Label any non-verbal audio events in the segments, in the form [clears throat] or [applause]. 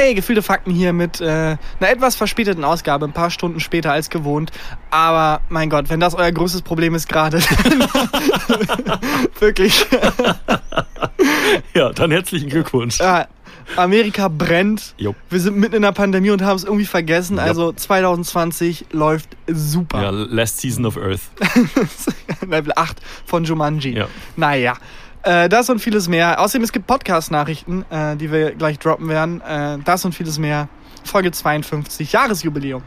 Hey, gefühlte Fakten hier mit äh, einer etwas verspäteten Ausgabe, ein paar Stunden später als gewohnt. Aber mein Gott, wenn das euer größtes Problem ist gerade, [laughs] [laughs] wirklich. [laughs] ja, dann herzlichen Glückwunsch. Ja, Amerika brennt. Jo. Wir sind mitten in der Pandemie und haben es irgendwie vergessen. Ja. Also 2020 läuft super. Ja, Last Season of Earth. Level 8 von Jumanji. Ja. Naja. Äh, das und vieles mehr. Außerdem, es gibt Podcast-Nachrichten, äh, die wir gleich droppen werden. Äh, das und vieles mehr. Folge 52, Jahresjubiläum.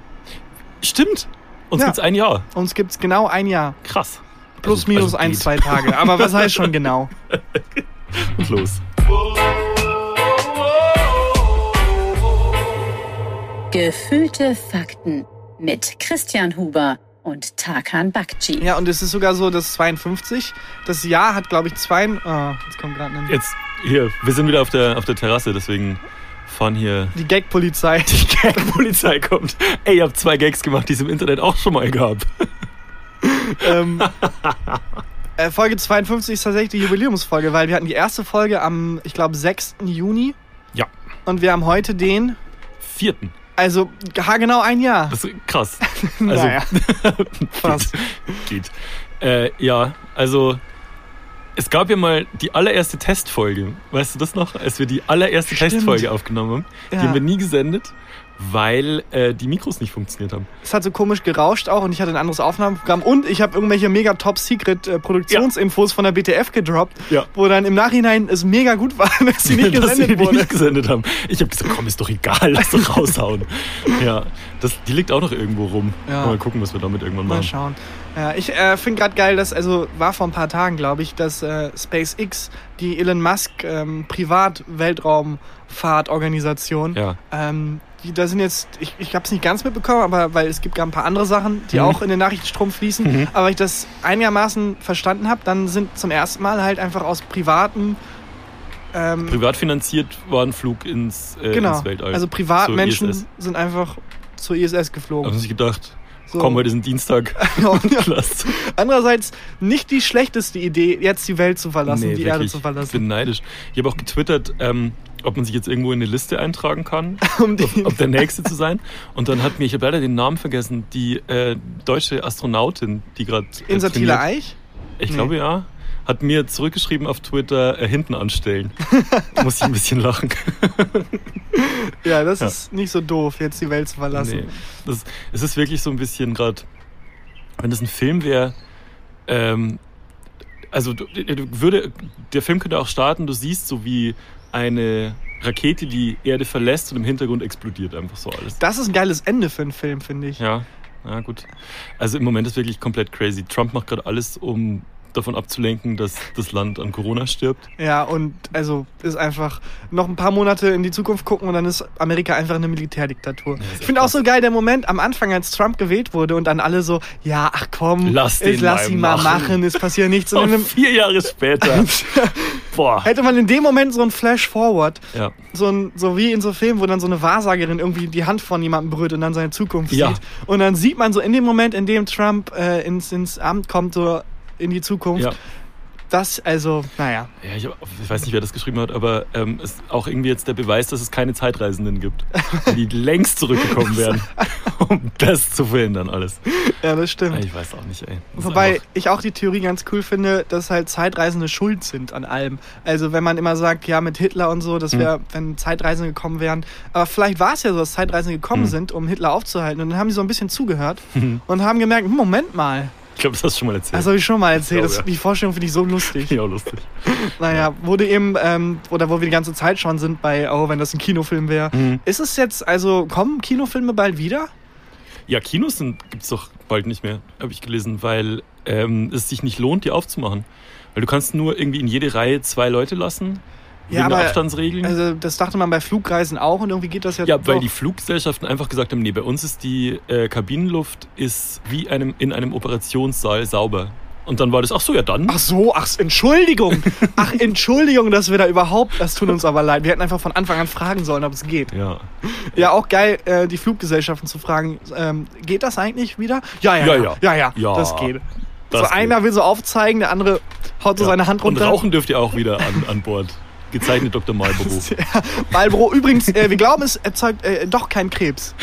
Stimmt. Uns Ja. gibt's ein Jahr. Uns gibt's genau ein Jahr. Krass. Plus, Also- minus also ein, zwei Tage. Aber was heißt schon genau? Und [laughs] [laughs] los. Gefühlte Fakten mit Christian Huber und Tarkan Bakci. Ja, und es ist sogar so, dass 52, das Jahr hat, glaube ich, zwei... Oh, jetzt kommt gerade ein... Jetzt, hier, wir sind wieder auf der, auf der Terrasse, deswegen fahren hier Die Gag-Polizei. [laughs] die Gag-Polizei kommt. Ey, ihr habt zwei Gags gemacht, die es im Internet auch schon mal gab. [laughs] ähm, äh, Folge 52 ist tatsächlich die Jubiläumsfolge, weil wir hatten die erste Folge am, ich glaube, 6. Juni. Ja. Und wir haben heute den, Vierten. Also haargenau ein Jahr. Das ist krass. [laughs] Also, naja, [laughs] fast. geht. Äh, ja, also es gab ja mal die allererste Testfolge. Weißt du das noch? Als wir die allererste Stimmt. Testfolge aufgenommen haben. Die Ja. haben wir nie gesendet, weil äh, die Mikros nicht funktioniert haben. Es hat so komisch gerauscht auch und ich hatte ein anderes Aufnahmeprogramm und ich habe irgendwelche mega Top-Secret-Produktionsinfos von der BTF gedroppt, Ja. wo dann im Nachhinein es mega gut war, [laughs] dass sie nicht [laughs] dass gesendet wurde. nicht gesendet haben. Ich habe gesagt, komm, ist doch egal, lass doch raushauen. [laughs] ja, das, die liegt auch noch irgendwo rum. Ja. Mal gucken, was wir damit irgendwann Mal machen. schauen. Ja, ich äh, finde gerade geil, dass, also war vor ein paar Tagen, glaube ich, dass äh, SpaceX, die Elon Musk ähm, Privat-Weltraumfahrtorganisation, Ja, ähm, da sind jetzt, ich, ich habe es nicht ganz mitbekommen, aber weil es gibt gar ein paar andere Sachen, die Mhm. auch in den Nachrichtenstrom fließen. Mhm. Aber ich das einigermaßen verstanden habe, dann sind zum ersten Mal halt einfach aus privaten ähm, privat finanziert war ein Flug ins, äh, genau, ins Weltall. also Privatmenschen ISS. sind einfach zur ISS geflogen. haben sich gedacht, So. komm, heute ist ein Dienstag. [laughs] [laughs] Andererseits nicht die schlechteste Idee, jetzt die Welt zu verlassen, Nee, die Erde wirklich. zu Ich verlassen. bin neidisch. Ich habe auch getwittert, ähm, ob man sich jetzt irgendwo in eine Liste eintragen kann, [laughs] Um die, ob der Nächste zu sein. Und dann hat mir, ich habe leider den Namen vergessen, die äh, deutsche Astronautin, die gerade. Äh, trainiert. Eich? Ich Nee. glaube ja. Hat mir zurückgeschrieben auf Twitter, äh, hinten anstellen. [laughs] Muss ich ein bisschen lachen. [laughs] Ja, das Ja. ist nicht so doof, jetzt die Welt zu verlassen. Nee. Das, es ist wirklich so ein bisschen gerade, wenn das ein Film wäre, ähm, also würde, der Film könnte auch starten, du siehst so wie eine Rakete die Erde verlässt und im Hintergrund explodiert einfach so alles. Das ist ein geiles Ende für einen Film, finde ich. Ja, ja gut. Also im Moment ist wirklich komplett crazy. Trump macht gerade alles, um davon abzulenken, dass das Land an Corona stirbt. Ja, und also ist einfach noch ein paar Monate in die Zukunft gucken und dann ist Amerika einfach eine Militärdiktatur. ist ich finde auch so geil der Moment am Anfang, als Trump gewählt wurde und dann alle so, ja, ach komm, Lass jetzt lass ihn mal machen. machen, es passiert nichts. [laughs] Und Und einem, vier Jahre später. [laughs] Boah. hätte man in dem Moment so ein Flash-Forward, Ja. so, ein, so wie in so Filmen, wo dann so eine Wahrsagerin irgendwie die Hand von jemandem berührt und dann seine Zukunft Ja. sieht. Und dann sieht man so in dem Moment, in dem Trump äh, ins, ins Amt kommt, so in die Zukunft, Ja. das, also, naja. Ja, ich, hab, ich weiß nicht, wer das geschrieben hat, aber ähm, ist auch irgendwie jetzt der Beweis, dass es keine Zeitreisenden gibt, die [laughs] längst zurückgekommen wären, um das zu verhindern alles. Ja, das stimmt. Ich weiß auch nicht, ey. Das Wobei ich auch die Theorie ganz cool finde, dass halt Zeitreisende schuld sind an allem. Also wenn man immer sagt, ja, mit Hitler und so, Hm. das wäre, wenn Zeitreisende gekommen wären. Aber vielleicht war es ja so, dass Zeitreisende gekommen Hm. sind, um Hitler aufzuhalten. Und dann haben die so ein bisschen zugehört [laughs] und haben gemerkt, Moment mal, ich glaube, das hast du schon mal erzählt. das habe ich schon mal erzählt. Ich Das, glaube, die Vorstellung finde ich so lustig. ja, lustig. Naja, wurde eben, ähm, oder wo wir die ganze Zeit schon sind bei, oh, wenn das ein Kinofilm wäre. Mhm. Ist es jetzt, also kommen Kinofilme bald wieder? Ja, Kinos gibt es doch bald nicht mehr, habe ich gelesen, weil ähm, es sich nicht lohnt, die aufzumachen. Weil du kannst nur irgendwie in jede Reihe zwei Leute lassen, Ja, aber- Abstandsregeln. Also das dachte man bei Flugreisen auch und irgendwie geht das ja Ja, weil doch. die Fluggesellschaften einfach gesagt haben, nee, bei uns ist die äh, Kabinenluft ist wie einem, in einem Operationssaal sauber. Und dann war das, ach so, ja dann. Ach so, ach, Entschuldigung. [laughs] Ach, Entschuldigung, dass wir da überhaupt, das tut uns aber leid. Wir hätten einfach von Anfang an fragen sollen, ob es geht. Ja. Ja, auch geil, äh, die Fluggesellschaften zu fragen, ähm, geht das eigentlich wieder? Ja, ja, Ja, ja, ja. ja, ja, das geht. das so geht. einer will so aufzeigen, der andere haut so seine Hand Und runter. rauchen dürft ihr auch wieder an, an Bord. Gezeichnet Dr. Marlboro. [laughs] Ja, Marlboro. Übrigens, äh, wir glauben, es erzeugt äh, doch keinen Krebs.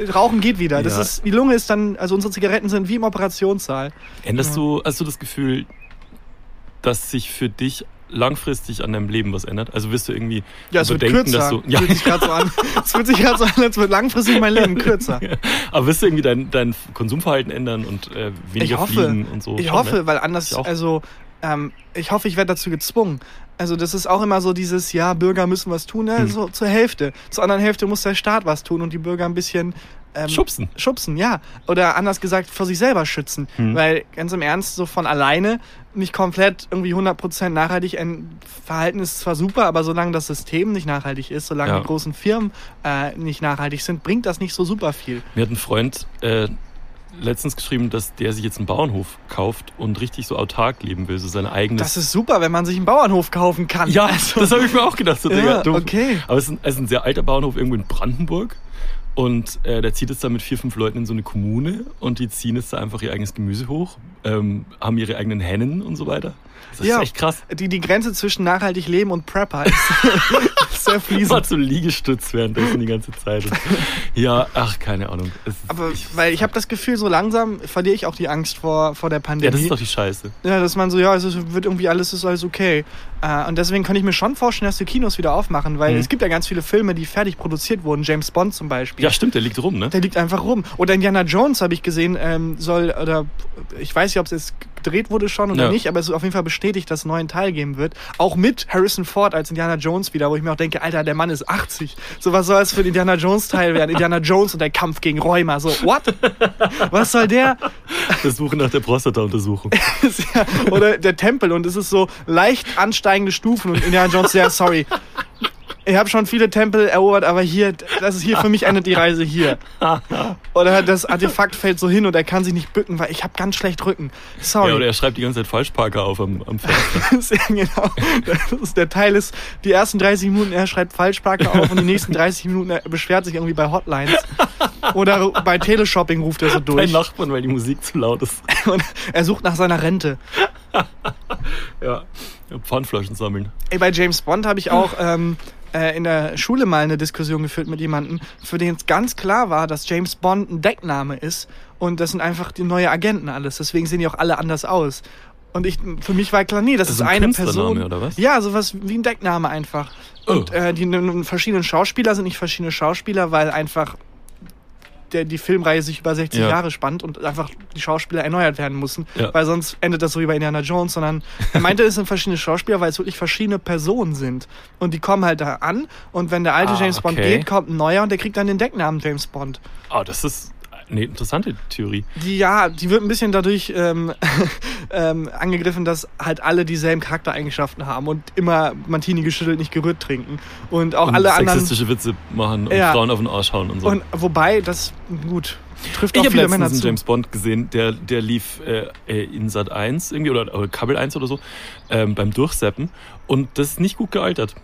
[laughs] Rauchen geht wieder. Das Ja. ist, die Lunge ist dann, also unsere Zigaretten sind wie im Operationssaal. Änderst du, hast du das Gefühl, dass sich für dich langfristig an deinem Leben was ändert? Also wirst du irgendwie Ja, es wird überdenken, kürzer. dass du. Ja, Fühlt sich gerade so an. [laughs] Es fühlt sich gerade so an, als wird langfristig mein Leben kürzer. aber wirst du irgendwie dein, dein Konsumverhalten ändern und äh, weniger Ich hoffe. fliegen und so? Ich Schon, hoffe, ne? weil anders, also ähm, ich hoffe, ich werde dazu gezwungen. Also das ist auch immer so dieses, ja, Bürger müssen was tun, ne? Hm. so zur Hälfte. Zur anderen Hälfte muss der Staat was tun und die Bürger ein bisschen ähm, Schubsen. Schubsen, ja. Oder anders gesagt, vor sich selber schützen. Hm. Weil ganz im Ernst, so von alleine nicht komplett irgendwie 100% nachhaltig ein Verhalten ist zwar super, aber solange das System nicht nachhaltig ist, solange Ja. die großen Firmen äh, nicht nachhaltig sind, bringt das nicht so super viel. Mir hat ein Freund äh, letztens geschrieben, dass der sich jetzt einen Bauernhof kauft und richtig so autark leben will, so sein eigenes. Das ist super, wenn man sich einen Bauernhof kaufen kann. ja, Also- das habe ich mir auch gedacht. So, Ja, Digga, okay. Aber es ist, ein, es ist ein sehr alter Bauernhof irgendwo in Brandenburg. Und äh, der zieht jetzt da mit vier, fünf Leuten in so eine Kommune und die ziehen jetzt da einfach ihr eigenes Gemüse hoch, ähm, haben ihre eigenen Hennen und so weiter. Das Ja. ist echt krass. Die, die Grenze zwischen nachhaltig leben und Prepper ist, [laughs] sehr War fließend. so Liegestütz währenddessen die ganze Zeit. Ja, ach, keine Ahnung. Es, Aber weil ich habe das Gefühl, so langsam verliere ich auch die Angst vor, vor der Pandemie. ja, das ist doch die Scheiße. Ja, dass man so, ja, es ist- wird irgendwie alles, ist alles okay. Äh, und deswegen kann ich mir schon vorstellen, dass die Kinos wieder aufmachen, weil Mhm. es gibt ja ganz viele Filme, die fertig produziert wurden. James Bond zum Beispiel. Ja, stimmt, der liegt rum, ne? Der liegt einfach rum. Oder Indiana Jones habe ich gesehen, ähm, soll, oder ich weiß nicht, ob es jetzt gedreht wurde schon oder Ja. nicht, aber es ist auf jeden Fall bestätigt, dass es einen neuen Teil geben wird. Auch mit Harrison Ford als Indiana Jones wieder, wo ich mir auch denke, Alter, der Mann ist 80. So, was soll es für ein Indiana Jones Teil werden? Indiana Jones und der Kampf gegen Rheuma. So, what? Was soll der? Das Suche nach der Prostata-Untersuchung. [laughs] ja, oder der Tempel und es ist so leicht ansteigende Stufen und Indiana Jones, sehr sorry. Ich habe schon viele Tempel erobert, aber hier, das ist hier für mich endet die Reise hier. [laughs] Oder das Artefakt fällt so hin und er kann sich nicht bücken, weil ich habe ganz schlecht Rücken. Ja, Sorry. oder er schreibt die ganze Zeit Falschparker auf am, am Fenster. [laughs] Das ist, genau. Das ist, der Teil ist, die ersten 30 Minuten, er schreibt Falschparker auf und die nächsten 30 Minuten, er beschwert sich irgendwie bei Hotlines. Oder bei Teleshopping ruft er so Bei durch. Nachbarn, weil die Musik zu laut ist. [laughs] Und er sucht nach seiner Rente. Ja. ja Pfandflaschen sammeln. Ey, bei James Bond habe ich auch ähm, äh, in der Schule mal eine Diskussion geführt mit jemandem, für den es ganz klar war, dass James Bond ein Deckname ist und das sind einfach die neue Agenten alles. Deswegen sehen die auch alle anders aus. Und ich, für mich war klar, nee, das, Das ist ist ein eine Person. oder was? Ja, sowas wie ein Deckname einfach. Und Oh. äh, die n- verschiedenen Schauspieler sind nicht verschiedene Schauspieler, weil einfach der, die Filmreihe sich über 60 Ja. Jahre spannt und einfach die Schauspieler erneuert werden müssen, Ja. weil sonst endet das so wie bei Indiana Jones, sondern er meinte, es sind verschiedene Schauspieler, weil es wirklich verschiedene Personen sind. Und die kommen halt da an und wenn der alte Ah, James Bond okay. geht, kommt ein neuer und der kriegt dann den Decknamen James Bond. Ah, das ist eine interessante Theorie. Die, ja, die wird ein bisschen dadurch ähm, [laughs] ähm, angegriffen, dass halt alle dieselben Charaktereigenschaften haben und immer Martini geschüttelt, nicht gerührt trinken. Und auch und alle anderen. sexistische Witze machen und Ja. Frauen auf den Arsch hauen und so. Und wobei, das gut trifft ich auch habe viele Männer letztens einen zu. James Bond gesehen, der, der lief äh, äh, in Sat 1 irgendwie oder, oder Kabel 1 oder so ähm, beim Durchseppen und das ist nicht gut gealtert.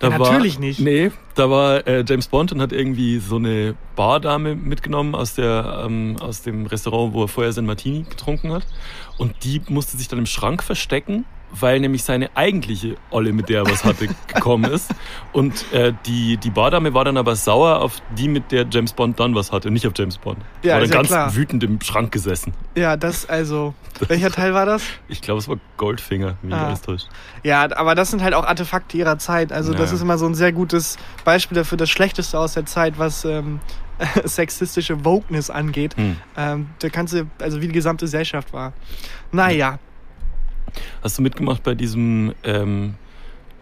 Da Ja, war, natürlich nicht. Nee, da war äh, James Bond und hat irgendwie so eine Bardame mitgenommen aus, der, ähm, aus dem Restaurant, wo er vorher sein Martini getrunken hat. Und die musste sich dann im Schrank verstecken, weil nämlich seine eigentliche Olle, mit der er was hatte, [laughs] gekommen ist. Und äh, die, die Bardame war dann aber sauer auf die, mit der James Bond dann was hatte, nicht auf James Bond. Ja, war dann ja ganz klar. wütend im Schrank gesessen. Ja, das also. [laughs] Welcher Teil war das? Ich glaube, es war Goldfinger, wie Ah. alles täuscht. Ja, aber das sind halt auch Artefakte ihrer Zeit. Also das Ja. ist immer so ein sehr gutes Beispiel dafür, das Schlechteste aus der Zeit, was ähm, [laughs] sexistische Wokeness angeht. Hm. Ähm, da kannst du, also wie die gesamte Gesellschaft war. Naja, Hast du mitgemacht bei diesem ähm,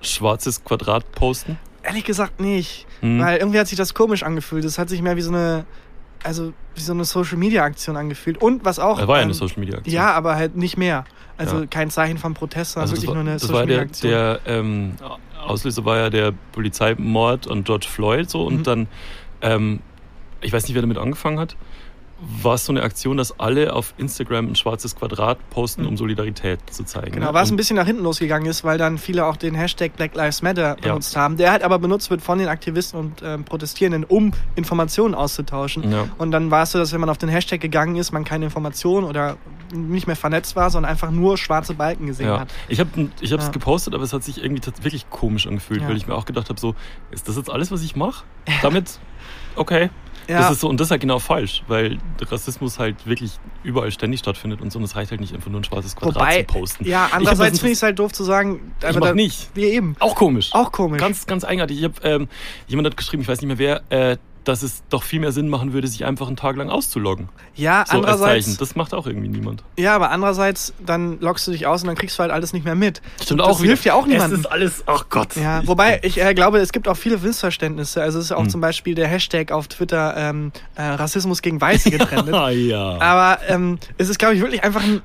schwarzes Quadrat posten? ehrlich gesagt nicht. Hm. Weil irgendwie hat sich das komisch angefühlt. Das hat sich mehr wie so eine, also wie so eine Social Media Aktion angefühlt. Und was auch. Er war ja eine ähm, Social Media Aktion. Ja, aber halt nicht mehr. Also Ja. kein Zeichen von Protest, sondern also das wirklich war, nur eine das Social Media der, Aktion. der ähm, Auslöser war ja der Polizeimord an George Floyd so und Mhm. dann, ähm, ich weiß nicht, wer damit angefangen hat. War es so eine Aktion, dass alle auf Instagram ein schwarzes Quadrat posten, um Solidarität zu zeigen. Genau, ne? was ein bisschen nach hinten losgegangen ist, weil dann viele auch den Hashtag Black Lives Matter benutzt haben, der halt aber benutzt wird von den Aktivisten und ähm, Protestierenden, um Informationen auszutauschen. Ja. Und dann war es so, dass wenn man auf den Hashtag gegangen ist, man keine Informationen oder nicht mehr vernetzt war, sondern einfach nur schwarze Balken gesehen Ja. hat. Ich habe ich es Ja. gepostet, aber es hat sich irgendwie wirklich komisch angefühlt, Ja. weil ich mir auch gedacht habe, so, ist das jetzt alles, was ich mache? Damit, [laughs] okay. Ja. Das ist so, und das ist halt genau falsch, weil Rassismus halt wirklich überall ständig stattfindet und so, und es reicht halt nicht einfach nur ein schwarzes Quadrat Wobei, zu posten. ja, Ich andererseits finde ich es halt doof zu sagen, Ich aber mach da- nicht. Wir eben. Auch komisch. Auch komisch. Ganz, ganz eigenartig. Ich hab, ähm, jemand hat geschrieben, ich weiß nicht mehr wer, äh, dass es doch viel mehr Sinn machen würde, sich einfach einen Tag lang auszuloggen. ja, So andererseits. Das macht auch irgendwie niemand. ja, aber andererseits, dann loggst du dich aus und dann kriegst du halt alles nicht mehr mit. Stimmt das hilft ja auch niemandem. Es ist alles, ach Gott. Ja, Ich- wobei ich äh, glaube, es gibt auch viele Missverständnisse. Also es ist auch Hm. zum Beispiel der Hashtag auf Twitter ähm, äh, Rassismus gegen Weiße getrennt. [laughs] Ah, ja. Aber ähm, es ist, glaube ich, wirklich einfach ein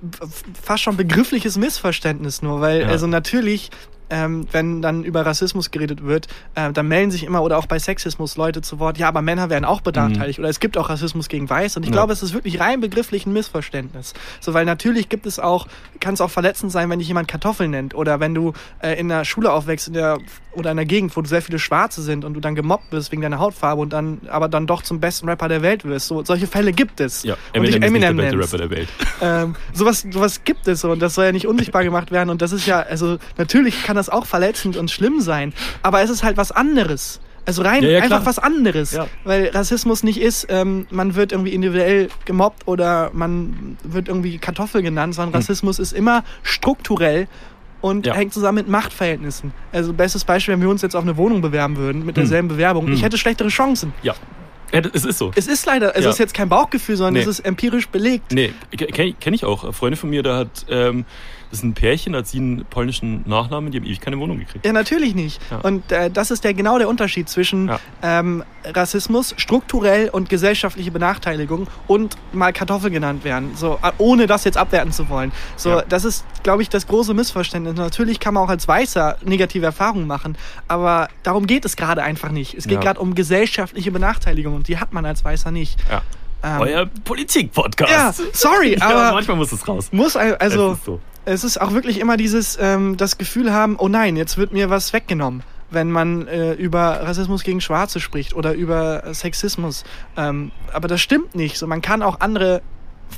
fast schon begriffliches Missverständnis nur, weil Ja. also natürlich, ähm, wenn dann über Rassismus geredet wird, äh, dann melden sich immer oder auch bei Sexismus Leute zu Wort, ja, aber Männer werden auch benachteiligt oder es gibt auch Rassismus gegen Weiß und ich Mhm. Ja. glaube, es ist wirklich rein begrifflich ein Missverständnis. So, weil natürlich gibt es auch, kann es auch verletzend sein, wenn dich jemand Kartoffel nennt oder wenn du äh, in der Schule aufwächst in der, oder in einer Gegend, wo sehr viele Schwarze sind und du dann gemobbt wirst wegen deiner Hautfarbe und dann aber dann doch zum besten Rapper der Welt wirst. So, solche Fälle gibt es. ja, und dich Eminem, ist nicht der Eminem beste. Rapper der Welt. Ähm, sowas, sowas gibt es und das soll ja nicht unsichtbar gemacht werden und das ist ja, also natürlich kann das auch verletzend und schlimm sein, aber es ist halt was anderes. Also rein Ja, ja, einfach was anderes, Ja. weil Rassismus nicht ist, ähm, man wird irgendwie individuell gemobbt oder man wird irgendwie Kartoffel genannt, sondern Rassismus ist immer strukturell und Hm. Hängt zusammen mit Machtverhältnissen. Also bestes Beispiel, wenn wir uns jetzt auf eine Wohnung bewerben würden mit derselben Bewerbung, ich Hm. hätte schlechtere Chancen. Ja. Es ist so. Es ist leider, also es ist jetzt kein Bauchgefühl, sondern Nee. es ist empirisch belegt. Nee, kenne kenn ich auch. Eine Freundin von mir, da hat, ähm, das ist ein Pärchen, da hat sie einen polnischen Nachnamen, die haben ewig keine Wohnung gekriegt. Ja, natürlich nicht. Ja. Und äh, das ist der genau der Unterschied zwischen Ja. ähm, Rassismus, strukturell und gesellschaftliche Benachteiligung und mal Kartoffel genannt werden, so ohne das jetzt abwerten zu wollen. So, Ja. das ist, glaube ich, das große Missverständnis. Natürlich kann man auch als Weißer negative Erfahrungen machen, aber darum geht es gerade einfach nicht. Es geht gerade um gesellschaftliche Benachteiligung und die hat man als Weißer nicht. Ja. Ähm, Euer Politik-Podcast. ja, sorry, [laughs] aber manchmal muss es raus. muss also Es ist auch wirklich immer dieses ähm, das Gefühl haben, oh nein, jetzt wird mir was weggenommen, wenn man äh, über Rassismus gegen Schwarze spricht oder über Sexismus. Ähm, aber das stimmt nicht. So, man kann auch andere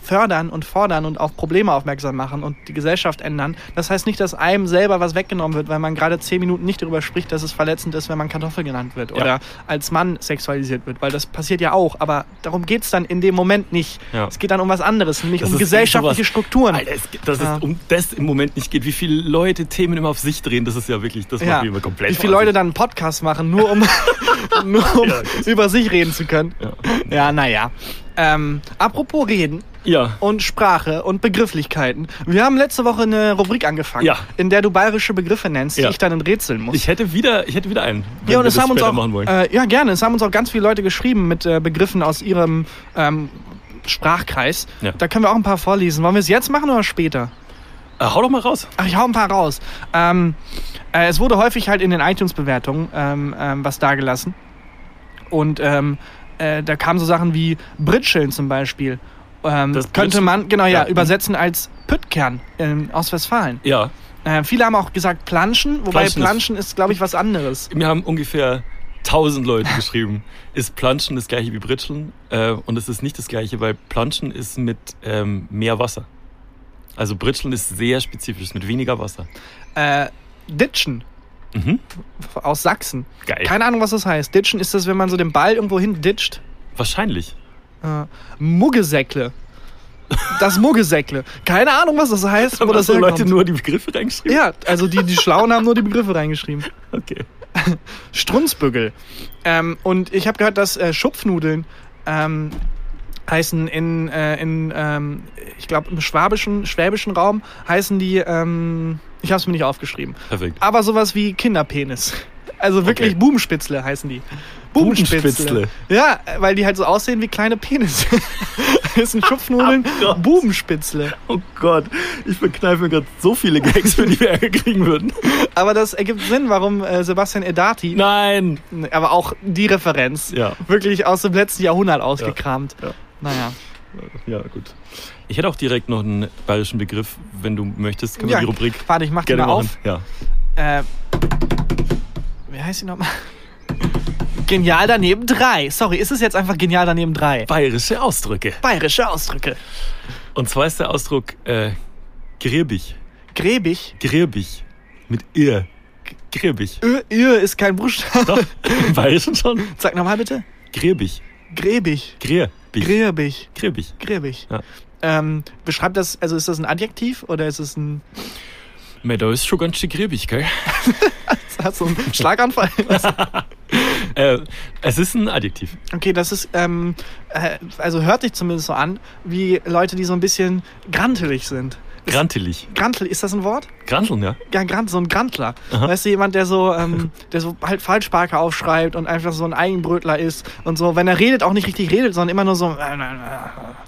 fördern und fordern und auf Probleme aufmerksam machen und die Gesellschaft ändern. Das heißt nicht, dass einem selber was weggenommen wird, weil man gerade zehn Minuten nicht darüber spricht, dass es verletzend ist, wenn man Kartoffel genannt wird Ja. oder als Mann sexualisiert wird, weil das passiert ja auch. Aber darum geht's dann in dem Moment nicht. Ja. Es geht dann um was anderes, nämlich Das um gesellschaftliche sowas- Strukturen. Alter, es, dass Ja. es um das im Moment nicht geht, wie viele Leute Themen immer auf sich drehen, das ist ja wirklich, das macht mich immer komplett Wie viele Leute dann einen Podcast machen, nur um, [laughs] [laughs] nur um über sich reden zu können. Ja. Ja, naja. Ähm, apropos Reden Ja, und Sprache und Begrifflichkeiten. Wir haben letzte Woche eine Rubrik angefangen, Ja. in der du bayerische Begriffe nennst, Ja. die ich dann enträtseln muss. ich hätte wieder, ich hätte wieder einen. ja, und es das haben uns auch, äh, ja gerne, es haben uns auch ganz viele Leute geschrieben mit äh, Begriffen aus ihrem ähm, Sprachkreis. Ja. Da können wir auch ein paar vorlesen. Wollen wir es jetzt machen oder später? Äh, hau doch mal raus. Ach, ich hau ein paar raus. Ähm, äh, es wurde häufig halt in den iTunes-Bewertungen ähm, ähm, was dagelassen. Und ähm, äh, da kamen so Sachen wie Britscheln zum Beispiel. Ähm, Das könnte man, genau, ja, Ja. übersetzen als Püttkern ähm, aus Westfalen. Ja, Äh, viele haben auch gesagt Planschen, wobei Planschen ist- Planschen ist, glaube ich, was anderes. mir haben ungefähr 1000 Leute [laughs] geschrieben. Ist Planschen das gleiche wie Britscheln? Äh, und es ist nicht das gleiche, weil Planschen ist mit ähm, mehr Wasser. Also Britscheln ist sehr spezifisch, mit weniger Wasser. Äh, Ditschen Mhm. aus Sachsen. Geil. Keine Ahnung, was das heißt. Ditschen ist das, wenn man so den Ball irgendwo hin ditcht. Wahrscheinlich. Äh, Muggesäckle. Das Muggesäckle. Keine Ahnung, was das heißt, Haben das so herkommt. Leute nur die Begriffe reingeschrieben? Ja, also die, die Schlauen haben nur die Begriffe reingeschrieben. Okay. [laughs] Strunzbügel. Ähm, und ich habe gehört, dass äh, Schupfnudeln ähm, heißen in, äh, in ähm, ich glaube, im schwabischen, schwäbischen Raum heißen die, ähm, ich habe es mir nicht aufgeschrieben, Perfekt. aber sowas wie Kinderpenis. Also wirklich Okay. Bubenspitzle heißen die. Bubenspitzle. Ja, weil die halt so aussehen wie kleine Penisse. das sind Schupfnudeln, Oh. Bubenspitzle. Oh Gott, ich verkneife mir gerade so viele Gags, für die wir Ärger kriegen würden. [laughs] Aber das ergibt Sinn, warum äh, Sebastian Edati Nein. Aber auch die Referenz. Ja. Wirklich aus dem letzten Jahrhundert ausgekramt. Ja. Naja. Ja, gut. Ich hätte auch direkt noch einen bayerischen Begriff, wenn du möchtest. Können wir Ja, die Rubrik Warte, ich mach die gerne mal machen? auf. Ja. Äh, wie heißt sie nochmal? Genial daneben drei. Sorry, ist es jetzt einfach genial daneben drei? Bayerische Ausdrücke. Bayerische Ausdrücke. Und zwar ist der Ausdruck äh, gräbig. Gräbig. Gräbig. Mit. G- Gräbig. Ö, Ö ist kein Buchstabe. Doch, im Bayerischen schon. Sag nochmal bitte. Gräbig. Gräbig. Gräbig. Gräbig. Gräbig. Gräbig. Ja. Ähm, beschreibt das, also ist das ein Adjektiv oder ist es ein, Mei, da ist schon ganz schön gräbig, gell? [laughs] hast du einen Schlaganfall? [laughs] Äh, es ist ein Adjektiv. Okay, das ist, ähm, äh, also hört sich zumindest so an, wie Leute, die so ein bisschen grantelig sind. Grantelig. Grantel, ist das ein Wort? Granteln, ja? Ja, Grant, so ein Grantler. Aha. Weißt du, jemand, der so, ähm, der so halt Falschsparker aufschreibt und einfach so ein Eigenbrötler ist und so, wenn er redet, auch nicht richtig redet, sondern immer nur so,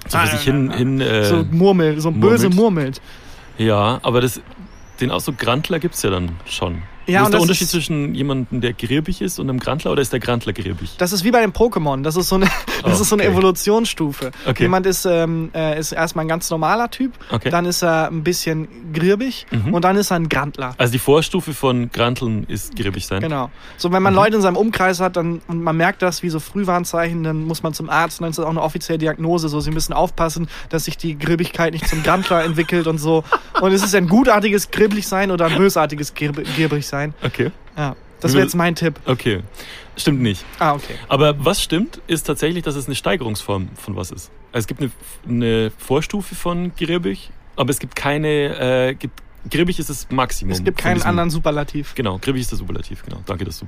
So für sich hin, hin äh, so murmelt, so böse murmelt. murmelt. Ja, aber das, den Ausdruck Grantler gibt's ja dann schon. Ja, Wo und ist der Unterschied ist- zwischen jemandem, der gräbig ist und einem Grantler oder ist der Grantler gräbig? Das ist wie bei den Pokémon. Das ist so eine, [laughs] das Oh, ist so eine okay. Evolutionsstufe. Okay. Jemand ist, ähm, äh, ist erstmal ein ganz normaler Typ, Okay. dann ist er ein bisschen grirbig Mhm. und dann ist er ein Grantler. Also die Vorstufe von Granteln ist gräbig sein. Genau. So, wenn man Mhm. Leute in seinem Umkreis hat dann, und man merkt das wie so Frühwarnzeichen, dann muss man zum Arzt und dann ist das auch eine offizielle Diagnose. So, sie müssen aufpassen, dass sich die Gribbigkeit nicht zum Grantler [laughs] entwickelt und so. Und es ist ein gutartiges Gribblich sein oder ein bösartiges Girb- Girbrig sein. Okay. Ja. Das wäre jetzt mein Tipp. Okay. Stimmt nicht. Ah, okay. Aber was stimmt, ist tatsächlich, dass es eine Steigerungsform von was ist. Also es gibt eine, eine Vorstufe von gräbig, aber es gibt keine, äh, gibt, gräbig ist das Maximum. Es gibt keinen anderen Superlativ. Genau, gräbig ist das Superlativ, genau. Danke, dass du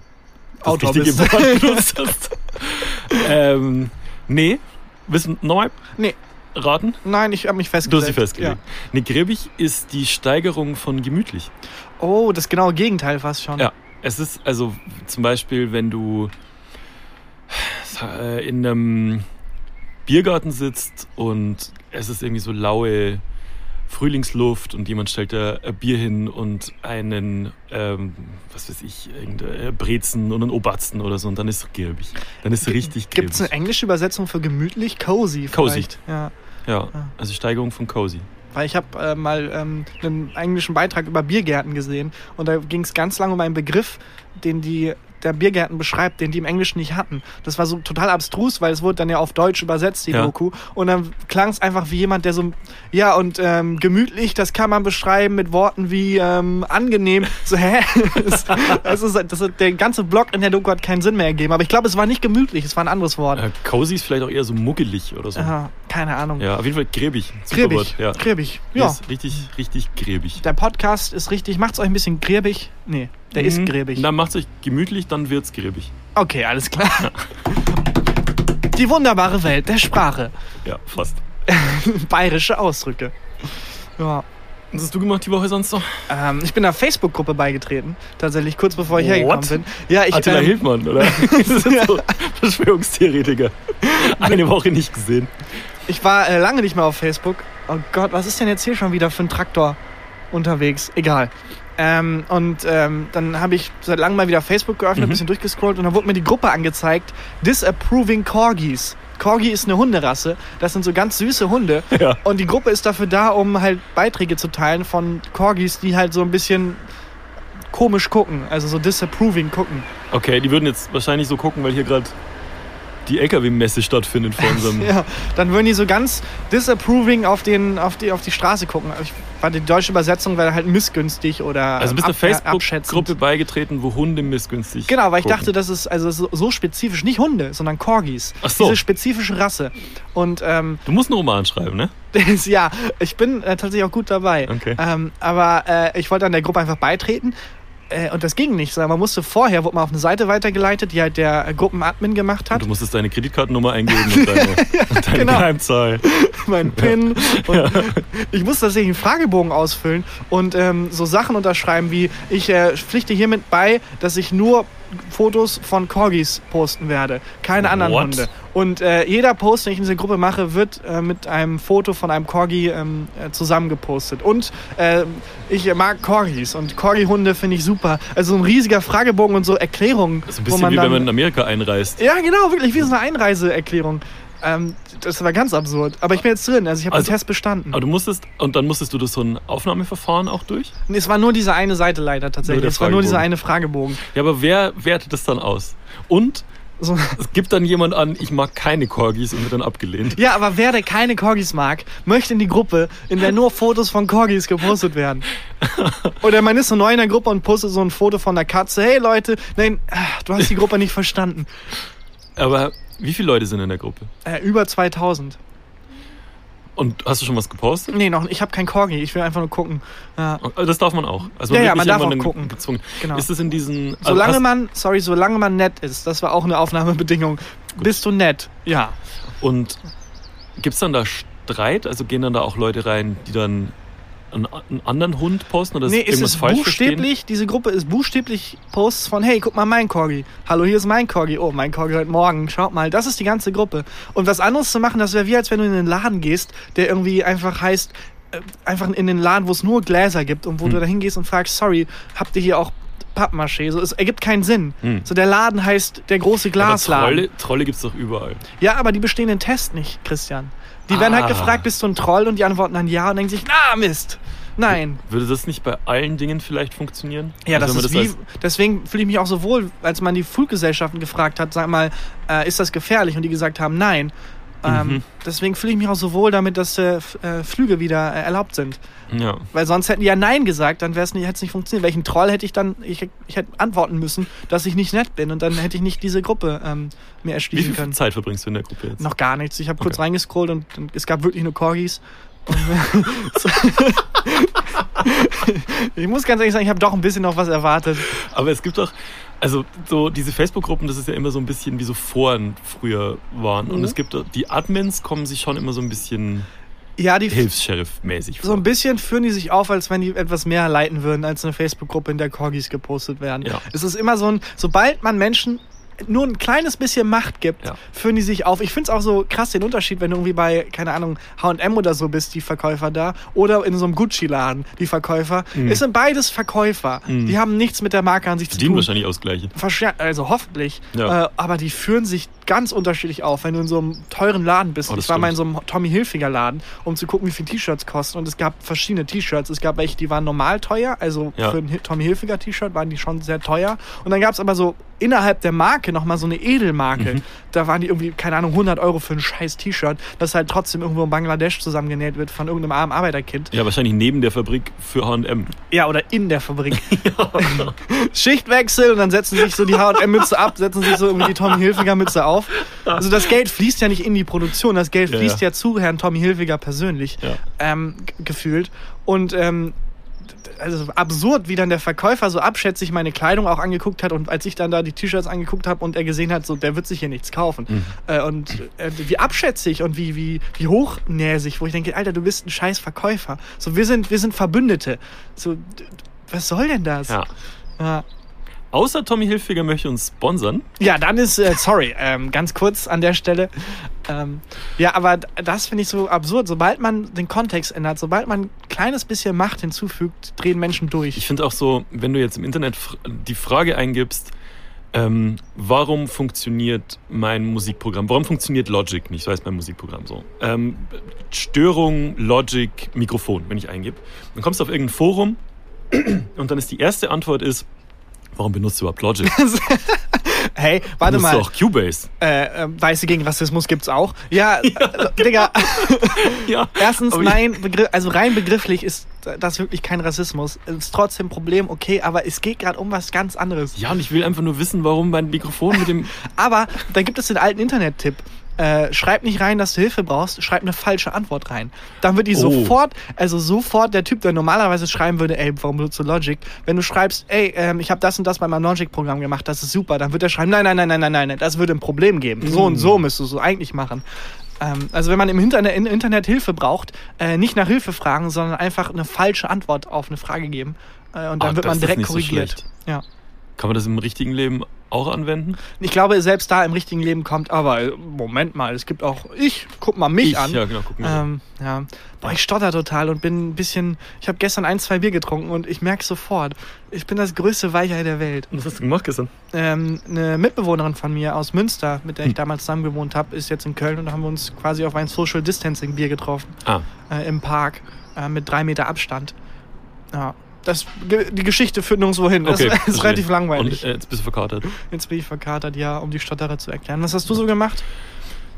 das Autor richtige. Wort benutzt hast. [laughs] ähm, nee, wissen, nochmal Nee, raten? nein, ich habe mich Du festgelegt. hast sie festgelegt. Nee, gräbig ist die Steigerung von gemütlich. Ja. Oh, das genaue Gegenteil fast schon. Ja, es ist also zum Beispiel, wenn du äh, in einem Biergarten sitzt und es ist irgendwie so laue Frühlingsluft und jemand stellt da ein Bier hin und einen, ähm, was weiß ich, irgendein Brezen und einen Obatzen oder so und dann ist es gräbig. Dann ist es richtig Gibt es eine englische Übersetzung für gemütlich? Cozy. Cozy. vielleicht. Ja. Ja, also Steigerung von Cozy. Weil ich habe äh, mal ähm, einen englischen Beitrag über Biergärten gesehen und da ging es ganz lange um einen Begriff, den die der Biergärten beschreibt, den die im Englischen nicht hatten. Das war so total abstrus, weil es wurde dann ja auf Deutsch übersetzt, die Ja. Doku. Und dann klang es einfach wie jemand, der so, ja, und ähm, gemütlich, das kann man beschreiben mit Worten wie ähm, angenehm. So, hä? [laughs] das, das ist, das ist, der ganze Block in der Doku hat keinen Sinn mehr ergeben. Aber ich glaube, es war nicht gemütlich, es war ein anderes Wort. Äh, Cozy ist vielleicht auch eher so muggelig oder so. Aha, keine Ahnung. Ja, auf jeden Fall gräbig. Gräbig, Ja. gräbig. Ja. Ja. Ist richtig, richtig gräbig. Der Podcast ist richtig, macht's euch ein bisschen gräbig? Nee, der ist Mhm. gräbig. Dann macht es euch gemütlich, dann wird's gräbig. Okay, alles klar. Die wunderbare Welt der Sprache. Ja, fast. [laughs] Bayerische Ausdrücke. Ja. Was hast du gemacht die Woche sonst noch? Ähm, ich bin einer Facebook-Gruppe beigetreten, tatsächlich kurz bevor ich What? hergekommen bin. Ja, ich Attila ähm, Hildmann, oder? [laughs] das sind so Verschwörungstheoretiker. Eine Woche nicht gesehen. Ich war äh, lange nicht mehr auf Facebook. Oh Gott, was ist denn jetzt hier schon wieder für ein Traktor unterwegs? Egal. Ähm, und ähm, dann habe ich seit langem mal wieder Facebook geöffnet, ein Mhm. bisschen durchgescrollt und dann wurde mir die Gruppe angezeigt, Disapproving Corgis. Corgi ist eine Hunderasse. Das sind so ganz süße Hunde. [laughs] Ja. Und die Gruppe ist dafür da, um halt Beiträge zu teilen von Corgis, die halt so ein bisschen komisch gucken. Also so disapproving gucken. Okay, die würden jetzt wahrscheinlich so gucken, weil hier gerade die LKW-Messe stattfindet vor [laughs] unserem. Ja, dann würden die so ganz disapproving auf, den, auf, die, auf die Straße gucken. Ich, war die deutsche Übersetzung wäre halt missgünstig oder Also bist du ab- einer äh. Facebook-Gruppe beigetreten, wo Hunde missgünstig Genau, weil ich gucken. dachte, das ist also so, spezifisch, nicht Hunde, sondern Corgis. Ach so. Diese spezifische Rasse. Und ähm, Du musst einen Roman schreiben, ne? [laughs] ja, ich bin äh, tatsächlich auch gut dabei. Okay. Ähm, aber äh, ich wollte an der Gruppe einfach beitreten. Äh, und das ging nicht. sondern Man musste vorher, wurde man auf eine Seite weitergeleitet, die halt der äh, Gruppenadmin gemacht hat. Und du musstest deine Kreditkartennummer eingeben und deine, [laughs] und deine Genau. Geheimzahl. [laughs] mein PIN. Und Ich musste tatsächlich einen Fragebogen ausfüllen und ähm, so Sachen unterschreiben wie, ich äh, pflichte hiermit bei, dass ich nur Fotos von Corgis posten werde, keine anderen What? Hunde. Und äh, jeder Post, den ich in dieser Gruppe mache, wird äh, mit einem Foto von einem Corgi ähm, äh, zusammengepostet. Und äh, ich mag Corgis und Corgi-Hunde finde ich super. Also so ein riesiger Fragebogen und so Erklärungen, Das ist ein wo bisschen man wie dann wenn man in Amerika einreist. ja, genau, wirklich, wie so eine Einreiseerklärung. Ähm, das war ganz absurd. Aber ich bin jetzt drin, also ich habe Also- den Test bestanden. Aber du musstest, und dann musstest du das so ein Aufnahmeverfahren auch durch? Nee, es war nur diese eine Seite leider tatsächlich. Es war nur dieser eine Fragebogen. Ja, aber wer wertet das dann aus? Und So. es gibt dann jemand an, ich mag keine Corgis und wird dann abgelehnt. Ja, aber wer, der keine Corgis mag, möchte in die Gruppe, in der nur Fotos von Corgis gepostet werden. [laughs] Oder man ist so neu in der Gruppe und postet so ein Foto von der Katze. Hey Leute, nein, du hast die Gruppe nicht verstanden. Aber wie viele Leute sind in der Gruppe? Äh, über 2000. Und hast du schon was gepostet? Nee, noch, ich habe kein Corgi, ich will einfach nur gucken. Ja. Das darf man auch. Also Ja, ja, wird man darf auch gucken. Gezwungen. Genau. Ist es in diesen. also Solange man, sorry, solange man nett ist, das war auch eine Aufnahmebedingung. Bist du nett? Ja. Und gibt es dann da Streit? Also gehen dann da auch Leute rein, die dann einen, einen anderen Hund posten oder Nee, es irgendwas ist falsch verstehen? buchstäblich, diese Gruppe ist buchstäblich Posts von, hey, guck mal mein Corgi. Hallo, hier ist mein Corgi. Oh, mein Corgi heute Morgen. Schaut mal, das ist die ganze Gruppe. Und was anderes zu machen, das wäre wie, als wenn du in einen Laden gehst, der irgendwie einfach heißt, äh, einfach in den Laden, wo es nur Gläser gibt und wo Hm. du da hingehst und fragst, sorry, habt ihr hier auch Pappmaché? So, es ergibt keinen Sinn. Hm. So, der Laden heißt der große Aber Glasladen. Trolle, Trolle gibt es doch überall. Ja, aber die bestehen den Test nicht, Christian. Die werden Ah. halt gefragt, bist du ein Troll? Und die antworten dann ja und denken sich, na Mist. Nein. Würde das nicht bei allen Dingen vielleicht funktionieren? Ja, Also das ist man wie, deswegen fühle ich mich auch so wohl, als man die Fluggesellschaften gefragt hat, sag mal, äh, ist das gefährlich? Und die gesagt haben, nein. Ähm, Mhm. Deswegen fühle ich mich auch so wohl damit, dass äh, äh, Flüge wieder äh, erlaubt sind. ja. Weil sonst hätten die ja Nein gesagt, dann wäre es nicht, hätte es nicht funktioniert. Welchen Troll hätte ich dann, ich, ich hätte antworten müssen, dass ich nicht nett bin und dann hätte ich nicht diese Gruppe ähm, mir Wie erschließen viel können. Zeit verbringst du in der Gruppe jetzt? Noch gar nichts. Ich habe kurz Okay. reingescrollt und, und es gab wirklich nur Corgis. [laughs] [laughs] Ich muss ganz ehrlich sagen, ich habe doch ein bisschen noch was erwartet. Aber es gibt doch, also so diese Facebook-Gruppen, das ist ja immer so ein bisschen wie so Foren früher waren. Und Mhm. es gibt die Admins kommen sich schon immer so ein bisschen Ja, die Hilfs-Sheriff-mäßig so vor. ein bisschen führen die sich auf, als wenn die etwas mehr leiten würden als eine Facebook-Gruppe, in der Corgis gepostet werden. Ja. Es ist immer so ein, sobald man Menschen nur ein kleines bisschen Macht gibt, Ja. führen die sich auf. Ich finde es auch so krass den Unterschied, wenn du irgendwie bei, keine Ahnung, H&M oder so bist, die Verkäufer da, oder in so einem Gucci-Laden, die Verkäufer. Mhm. Es sind beides Verkäufer. Mhm. Die haben nichts mit der Marke an sich zu tun. wahrscheinlich auch das Gleiche. Verste- Also hoffentlich. Ja. Äh, aber die führen sich ganz unterschiedlich auf, wenn du in so einem teuren Laden bist. Oh, das ich war mal in so stimmt. einem Tommy Hilfiger Laden, um zu gucken, wie viel T-Shirts kosten. Und es gab verschiedene T-Shirts. Es gab welche, die waren normal teuer. Also Ja. für ein Tommy Hilfiger T-Shirt waren die schon sehr teuer. Und dann gab es aber so innerhalb der Marke nochmal so eine Edelmarke. Mhm. Da waren die irgendwie, keine Ahnung, 100 Euro für ein scheiß T-Shirt, das halt trotzdem irgendwo in Bangladesch zusammengenäht wird von irgendeinem armen Arbeiterkind. Ja, wahrscheinlich neben der Fabrik für H&M. Ja, oder in der Fabrik. [laughs] Schichtwechsel und dann setzen sich so die H&M-Mütze ab, setzen sich so irgendwie die Tommy Hilfiger-Mütze auf. Also das Geld fließt ja nicht in die Produktion, das Geld Ja, fließt ja. ja, zu Herrn Tommy Hilfiger persönlich, Ja. ähm, gefühlt. Und ähm, also absurd, wie dann der Verkäufer so abschätzig meine Kleidung auch angeguckt hat und als ich dann da die T-Shirts angeguckt habe und er gesehen hat, so der wird sich hier nichts kaufen. Mhm. Äh, und äh, wie abschätzig und wie, wie, wie hochnäsig, wo ich denke, Alter, du bist ein scheiß Verkäufer. So, wir sind, wir sind Verbündete. So, was soll denn das? Ja. Ja, Außer Tommy Hilfiger möchte uns sponsern. ja dann ist, äh, sorry, ähm, ganz kurz an der Stelle. Ähm, ja, aber das finde ich so absurd. Sobald man den Kontext ändert, sobald man ein kleines bisschen Macht hinzufügt, drehen Menschen durch. Ich finde auch so, wenn du jetzt im Internet die Frage eingibst, ähm, warum funktioniert mein Musikprogramm? Warum funktioniert Logic nicht? So heißt mein Musikprogramm so. Ähm, Störung, Logic, Mikrofon, wenn ich eingib. Dann kommst du auf irgendein Forum [clears throat] und dann ist die erste Antwort ist, warum benutzt du überhaupt Logic? [laughs] hey, warte mal. du auch Cubase? Äh, äh, Weiße gegen Rassismus gibt's auch. Ja, [laughs] Äh, Digga. [laughs] Ja. Erstens, Aber nein, Begriff, also rein begrifflich ist das wirklich kein Rassismus. Ist trotzdem ein Problem, okay, aber es geht gerade um was ganz anderes. Ja, und ich will einfach nur wissen, warum mein Mikrofon mit dem... Aber da gibt es den alten Internet-Tipp. Äh, schreib nicht rein, dass du Hilfe brauchst, schreib eine falsche Antwort rein. Dann wird die Oh. sofort, also sofort der Typ, der normalerweise schreiben würde, ey, warum benutzt du Logic? Wenn du schreibst, ey, ähm, ich habe das und das bei meinem Logic-Programm gemacht, das ist super, dann wird er schreiben, nein, nein, nein, nein, nein, nein, das würde ein Problem geben. So und Mm. so müsstest du es eigentlich machen. Ähm, also wenn man im Internet, im Internet Hilfe braucht, äh, nicht nach Hilfe fragen, sondern einfach eine falsche Antwort auf eine Frage geben. Äh, und dann Ah, wird man direkt so korrigiert. schlecht. ja. Kann man das im richtigen Leben auch anwenden? Ich glaube, selbst da im richtigen Leben kommt, aber äh, Moment mal, es gibt auch ich, guck mal mich Ich, an. ja, genau, guck mir ähm, ja. Boah, ich stotter total und bin ein bisschen. Ich habe gestern ein, zwei Bier getrunken und ich merke sofort, ich bin das größte Weichei der Welt. Was hast du gemacht gestern? Ähm, eine Mitbewohnerin von mir aus Münster, mit der ich Hm. damals zusammen gewohnt habe, ist jetzt in Köln und da haben wir uns quasi auf ein Social Distancing Bier getroffen. Ah, Äh, Im Park. Äh, mit drei Meter Abstand. Ja. Das, die Geschichte führt nirgendwo hin. Das okay. [laughs] ist relativ langweilig. Und äh, jetzt bist du verkatert. Jetzt bin ich verkatert, ja, um die Stotterer zu erklären. Was hast du so gemacht?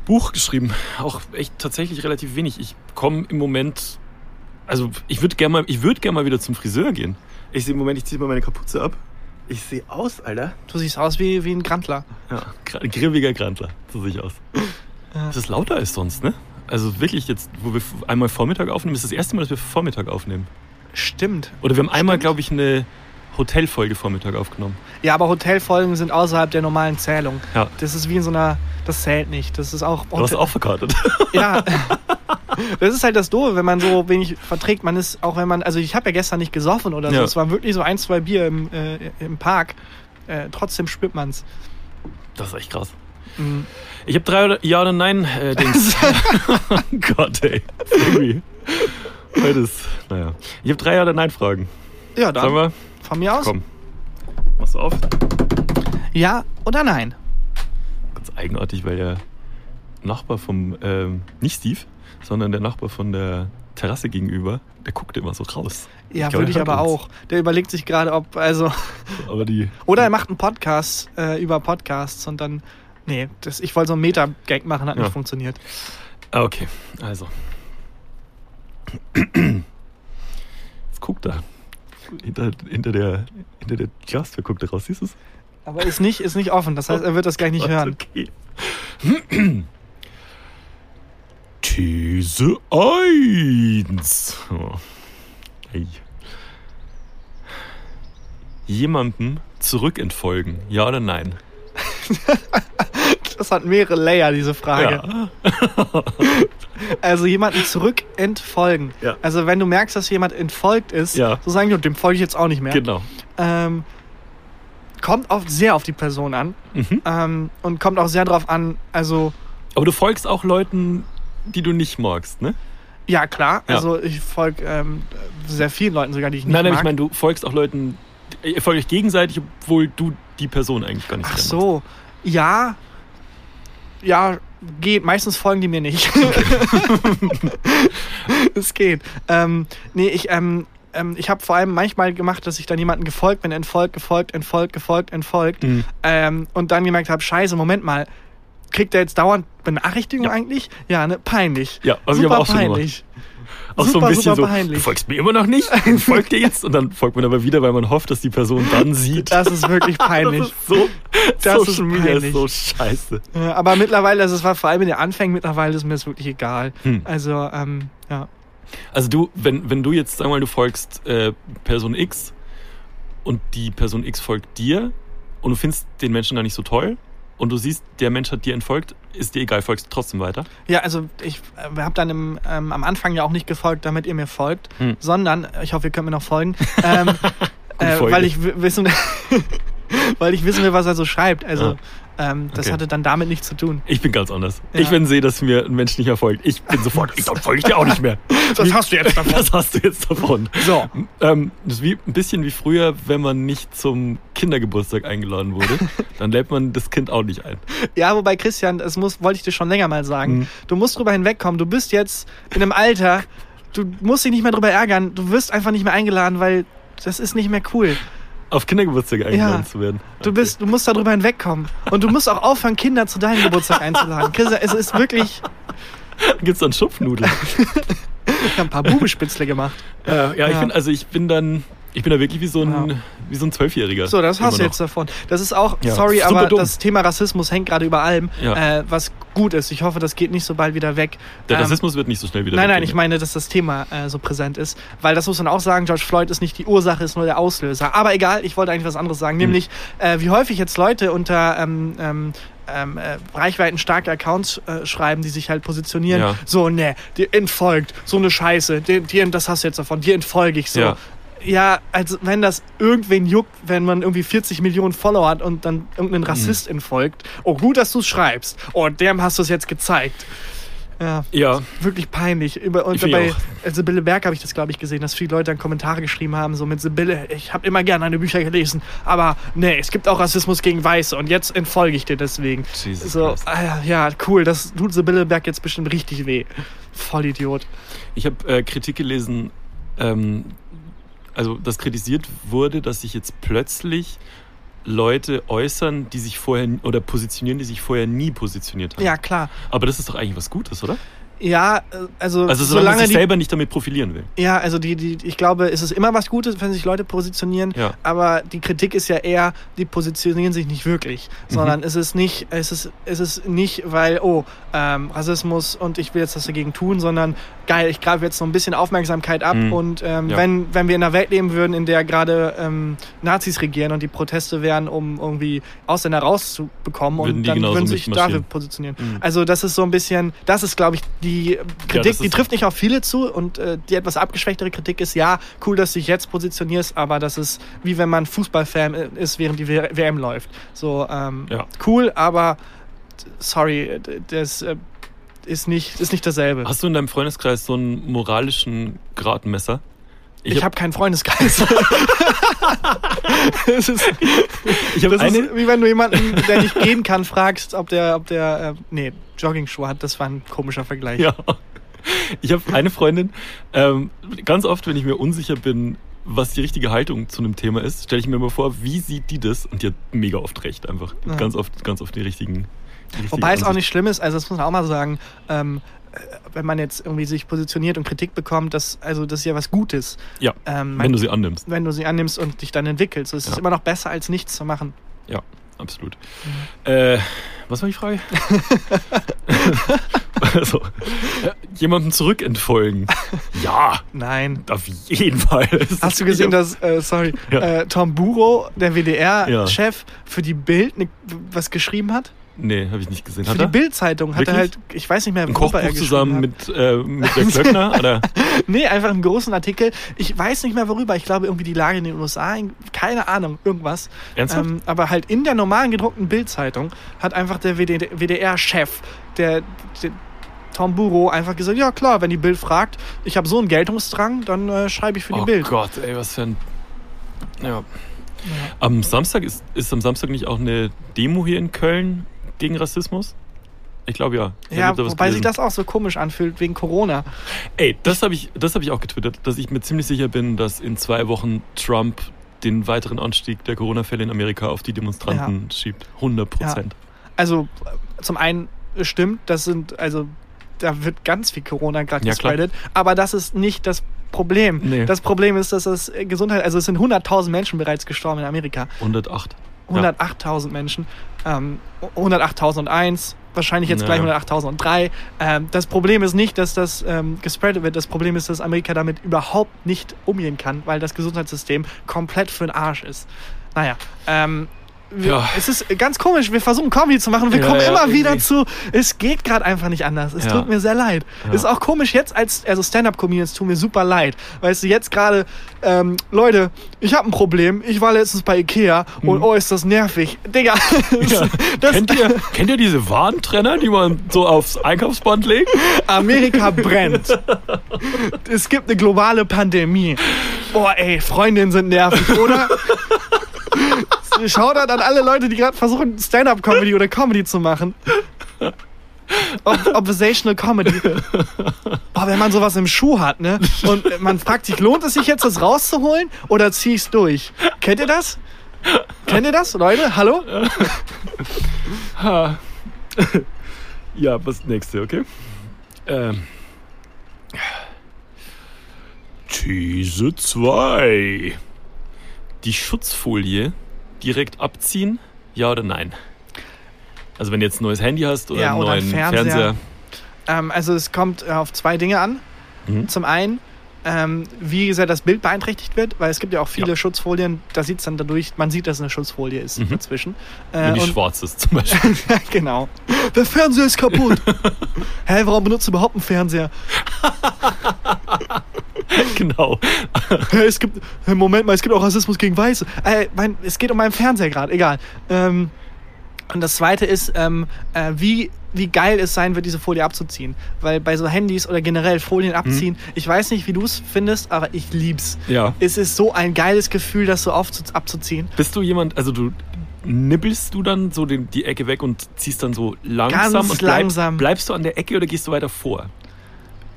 Buch geschrieben. Auch echt tatsächlich relativ wenig. Ich komme im Moment. Also ich würde gerne mal, ich würde gerne mal wieder zum Friseur gehen. Ich sehe im Moment, ich ziehe mal meine Kapuze ab. Ich sehe aus, Alter. Du siehst aus wie, wie ein Grantler. Ja, grimmiger Grantler. So sehe ich aus. Ja. Das ist lauter als sonst, ne? Also wirklich jetzt, wo wir einmal Vormittag aufnehmen, ist das erste Mal, dass wir Vormittag aufnehmen. Stimmt. Oder wir haben einmal, glaube ich, eine Hotelfolge Vormittag aufgenommen. Ja, aber Hotelfolgen sind außerhalb der normalen Zählung. Ja. Das ist wie in so einer. Das zählt nicht. Das ist auch. Du warst auch verkartet. [laughs] Ja. Das ist halt das Doofe, wenn man so wenig verträgt. Man ist, auch wenn man, also ich habe ja gestern nicht gesoffen oder so. Ja. Es waren wirklich so ein, zwei Bier im, äh, im Park. Äh, trotzdem spürt man's. Das ist echt krass. Mhm. Ich habe drei oder Ja oder Nein äh, Dings. [laughs] [laughs] oh Gott, ey. Irgendwie. Heute ist, naja. Ich habe drei Ja oder Nein Fragen. Ja, dann wir, von mir aus. komm. Machst du auf? Ja oder nein? Ganz eigenartig, weil der Nachbar vom, ähm, nicht Steve, sondern der Nachbar von der Terrasse gegenüber, der guckt immer so raus. Ja, glaub, würde ich er hört aber uns. auch. Der überlegt sich gerade, ob, also. [laughs] Aber die. Oder er macht einen Podcast äh, über Podcasts und dann. Nee, das, ich wollte so einen Meta-Gag machen, hat Ja. nicht funktioniert. Ah, okay. Also. Jetzt guckt er. Hinter, hinter, der, hinter der Glastür guckt er raus, siehst du es? Aber ist nicht, ist nicht offen, das heißt, er wird das gleich nicht hören. Okay. These 1. Oh. Ei. Jemandem zurückentfolgen, ja oder nein? [laughs] Das hat mehrere Layer, diese Frage. Ja. [laughs] Also jemanden zurück entfolgen. Ja. Also wenn du merkst, dass jemand entfolgt ist, Ja. so sagen, dem folge ich jetzt auch nicht mehr. Genau. Ähm, kommt auch sehr auf die Person an Mhm. ähm, und kommt auch sehr drauf an, also Aber du folgst auch Leuten, die du nicht magst, ne? ja klar, Ja. also ich folge ähm, sehr vielen Leuten sogar, die ich nicht Nein, nein, mag. ich meine, du folgst auch Leuten, ihr folgt euch gegenseitig, obwohl du die Person eigentlich gar nicht Ach so, ja, ja, geht. Meistens folgen die mir nicht. [laughs] es geht. Ähm, nee, ich, ähm, ähm, ich habe vor allem manchmal gemacht, dass ich dann jemanden gefolgt bin, entfolgt, gefolgt, entfolgt, gefolgt, entfolgt. Mhm. Ähm, und dann gemerkt habe, scheiße, Moment mal, kriegt er jetzt dauernd Benachrichtigungen Ja. eigentlich? Ja, ne, peinlich. Ja, ich Super aber auch schon gemacht. Auch so Super, ein bisschen so, peinlich. du folgst mir immer noch nicht, [laughs] folgt dir jetzt und dann folgt man aber wieder, weil man hofft, dass die Person dann sieht. Das ist wirklich [laughs] peinlich. Das ist so, Das Social ist Media peinlich. ist so scheiße. Ja, aber mittlerweile, also es war vor allem in den Anfängen, mittlerweile ist mir das wirklich egal. Hm. Also, ähm, ja. Also du, wenn, wenn du jetzt, sag mal, du folgst äh, Person X und die Person X folgt dir und du findest den Menschen gar nicht so toll und du siehst, der Mensch hat dir entfolgt, ist dir egal, folgst du trotzdem weiter. Ja, also ich äh, habe dann im, ähm, am Anfang ja auch nicht gefolgt, damit ihr mir folgt, Hm. sondern, ich hoffe, ihr könnt mir noch folgen, [laughs] ähm, äh, weil ich wi- wissen, [laughs] weil ich wissen will, was er so schreibt. Also ähm, das Okay. hatte dann damit nichts zu tun. Ich bin ganz anders. Ja. Ich, wenn sehe, dass mir ein Mensch nicht erfolgt, ich bin sofort, ich folge ich dir auch nicht mehr. [laughs] Was hast du jetzt davon? [laughs] Was hast du jetzt davon? So, Ähm, das ist wie, ein bisschen wie früher, wenn man nicht zum Kindergeburtstag eingeladen wurde, dann lädt man das Kind auch nicht ein. ja, wobei Christian, das muss, wollte ich dir schon länger mal sagen. Mhm. Du musst drüber hinwegkommen. Du bist jetzt in einem Alter, du musst dich nicht mehr drüber ärgern. Du wirst einfach nicht mehr eingeladen, weil das ist nicht mehr cool. Auf Kindergeburtstage eingeladen Ja. zu werden. Du bist, du musst darüber hinwegkommen. Und du musst auch aufhören, Kinder zu deinem Geburtstag einzuladen. Christian, es ist wirklich, [laughs] Gibt's dann Schupfnudeln? [laughs] ich habe ein paar Bubespitzle gemacht. ja, ja, ich bin, also ich bin dann, ich bin da wirklich wie so ein, Ja. wie so ein Zwölfjähriger. So, das hast du jetzt davon. Das ist auch, Ja, sorry, aber dumm. das Thema Rassismus hängt gerade über allem, Ja. äh, was gut ist. Ich hoffe, das geht nicht so bald wieder weg. Der Ähm, Rassismus wird nicht so schnell wieder Nein, nein, weggehen. ich meine, dass das Thema äh, so präsent ist. Weil das muss man auch sagen, George Floyd ist nicht die Ursache, ist nur der Auslöser. Aber egal, ich wollte eigentlich was anderes Hm. sagen. Nämlich, äh, wie häufig jetzt Leute unter ähm, ähm, ähm, äh, reichweitenstarke Accounts äh, schreiben, die sich halt positionieren. Ja. So, ne, dir entfolgt, so eine Scheiße, dir, dir, das hast du jetzt davon, dir entfolge ich so. Ja. Ja, also wenn das irgendwen juckt, wenn man irgendwie 40 Millionen Follower hat und dann irgendein Rassist Mhm. entfolgt. Oh, gut, dass du es schreibst. Oh, dem hast du es jetzt gezeigt. Ja, Ja, wirklich peinlich. Über, und bei Sibylle Berg habe ich das, glaube ich, gesehen, dass viele Leute dann Kommentare geschrieben haben, so mit Sibylle, ich habe immer gerne deine Bücher gelesen, aber nee, es gibt auch Rassismus gegen Weiße und jetzt entfolge ich dir deswegen. Jesus so, ah, ja, ja, cool, das tut Sibylle Berg jetzt bestimmt richtig weh. Vollidiot. ich habe äh, Kritik gelesen, ähm, also dass kritisiert wurde, dass sich jetzt plötzlich Leute äußern, die sich vorher oder positionieren, die sich vorher nie positioniert haben. Ja, klar. Aber das ist doch eigentlich was Gutes, oder? Ja, äh, also, Also solange, man sich die, selber nicht damit profilieren will. Ja, also die, die, ich glaube, es ist immer was Gutes, wenn sich Leute positionieren, Ja. aber die Kritik ist ja eher, die positionieren sich nicht wirklich, Mhm. sondern es ist nicht, es ist, es ist nicht, weil, oh, ähm, Rassismus und ich will jetzt was dagegen tun, sondern geil, ich greife jetzt so ein bisschen Aufmerksamkeit ab Mhm. und ähm, Ja. wenn, wenn wir in einer Welt leben würden, in der gerade ähm, Nazis regieren und die Proteste wären, um irgendwie Ausländer rauszubekommen Würden und dann würden sich dafür positionieren. Mhm. Also das ist so ein bisschen, das ist, glaube ich, die Kritik, das die trifft nicht auf viele zu und äh, die etwas abgeschwächtere Kritik ist, ja, cool, dass du dich jetzt positionierst, aber das ist wie wenn man Fußballfan äh, ist, während die W- WM läuft. So, ähm, Ja. cool, aber sorry, das äh, ist nicht, ist nicht dasselbe. Hast du in deinem Freundeskreis so einen moralischen Gradmesser? Ich habe keinen Freundeskreis. [laughs] das ist, ich hab das eine, ist wie wenn du jemanden, der nicht gehen kann, fragst, ob der, ob der, äh, nee, Jogging-Schuhe hat. Das war ein komischer Vergleich. Ja. Ich habe eine Freundin, ähm, ganz oft, wenn ich mir unsicher bin, was die richtige Haltung zu einem Thema ist, stelle ich mir immer vor, wie sieht die das? Und die hat mega oft recht einfach. Ja. Ganz oft, ganz oft die richtigen. Die richtige Wobei es auch Ansicht. nicht schlimm ist, also das muss man auch mal sagen, ähm, äh, wenn man jetzt irgendwie sich positioniert und Kritik bekommt, das, also das ist ja was Gutes. Ja, Ähm, wenn du sie annimmst. wenn du sie annimmst und dich dann entwickelst. Es ist Ja. immer noch besser, als nichts zu machen. Ja, absolut. Äh, was war die Frage? [laughs] also, äh, jemandem zurückentfolgen. Ja, Nein. auf jeden Fall. [laughs] Hast du gesehen, dass, äh, sorry, Ja. äh, Tom Buro, der WDR-Chef, Ja. für die Bild ne, was geschrieben hat? Nee, habe ich nicht gesehen. Für Hat die? Bild-Zeitung hat er halt, ich weiß nicht mehr, worüber Kochbuch er zusammen mit, äh, mit der Glöckner? [laughs] Oder? Nee, einfach einen großen Artikel. Ich weiß nicht mehr worüber. Ich glaube irgendwie die Lage in den USA. Keine Ahnung, irgendwas. Ernsthaft? Ähm, aber halt in der normalen gedruckten Bildzeitung hat einfach der WDR-Chef, der, der Tom Buro, einfach gesagt, ja klar, wenn die Bild fragt, ich habe so einen Geltungsdrang, dann äh, schreibe ich für die oh Bild. Gott, ey, was für ein. Ja. Am Samstag ist, ist am Samstag nicht auch eine Demo hier in Köln gegen Rassismus? Ich glaube ja. Ich Ja, wobei sich das auch so komisch anfühlt wegen Corona. Ey, das habe ich, das hab ich auch getwittert, dass ich mir ziemlich sicher bin, dass in zwei Wochen Trump den weiteren Anstieg der Corona-Fälle in Amerika auf die Demonstranten schiebt. 100 Prozent. Also äh, zum einen stimmt, das sind, also da wird ganz viel Corona gerade Ja, gespreadet, aber das ist nicht das Problem. Nee. Das Problem ist, dass das Gesundheit, also es sind 100.000 Menschen bereits gestorben in Amerika. 108. 108.000 Menschen. Ähm, 108.001, wahrscheinlich jetzt Ja. gleich 108.003. Ähm, das Problem ist nicht, dass das ähm, gespreadet wird. Das Problem ist, dass Amerika damit überhaupt nicht umgehen kann, weil das Gesundheitssystem komplett für den Arsch ist. Naja, ähm, Ja. es ist ganz komisch. Wir versuchen Comedy zu machen wir Ja, kommen ja, immer wieder irgendwie. zu, es geht gerade einfach nicht anders. Es tut mir sehr leid. Ist auch komisch jetzt als, also Stand-Up-Comedians tun mir super leid. Weißt du, jetzt gerade, ähm, Leute, ich habe ein Problem. Ich war letztens bei Ikea und oh, ist das nervig. Digga, [laughs] Hm. Das, kennt, ihr, [laughs] kennt ihr diese Warentrenner, die man so aufs Einkaufsband legt? Amerika [laughs] brennt. es gibt eine globale Pandemie. Boah, ey, Freundinnen sind nervig, oder? Schaut an alle Leute, die gerade versuchen, Stand-up-Comedy oder Comedy zu machen. Ob Observational Comedy. Boah, wenn man sowas im Schuh hat, ne? Und man fragt sich, lohnt es sich jetzt, das rauszuholen oder zieh ich's durch? Kennt ihr das? Kennt ihr das, Leute? Hallo? Ha. [laughs] ja, was nächste, okay? Ähm. These 2. Die Schutzfolie direkt abziehen, ja oder nein? Also wenn du jetzt ein neues Handy hast oder Ja, einen oder neuen einen Fernseher. Fernseher. Ähm, also es kommt äh, auf zwei Dinge an. Mhm. Zum einen, ähm, wie sehr das Bild beeinträchtigt wird, weil es gibt ja auch viele Ja. Schutzfolien, da sieht es dann dadurch, man sieht, dass es eine Schutzfolie ist Mhm. dazwischen. Wenn Äh, die und- schwarz ist zum Beispiel. [laughs] genau. Der Fernseher ist kaputt. [laughs] Hä, warum benutzt du überhaupt einen Fernseher? [laughs] genau. es gibt, Moment mal, es gibt auch Rassismus gegen Weiße. Äh, mein, es geht um meinen Fernseher gerade, egal. Ähm, und das zweite ist, ähm, äh, wie, wie geil es sein wird, diese Folie abzuziehen. Weil bei so Handys oder generell Folien abziehen, ich weiß nicht, wie du es findest, aber ich lieb's. Ja. Es ist so ein geiles Gefühl, das so aufzu abzuziehen. Bist du jemand, also du nibbelst du dann so den, die Ecke weg und ziehst dann so langsam Ganz und bleib, langsam. bleibst du an der Ecke oder gehst du weiter vor?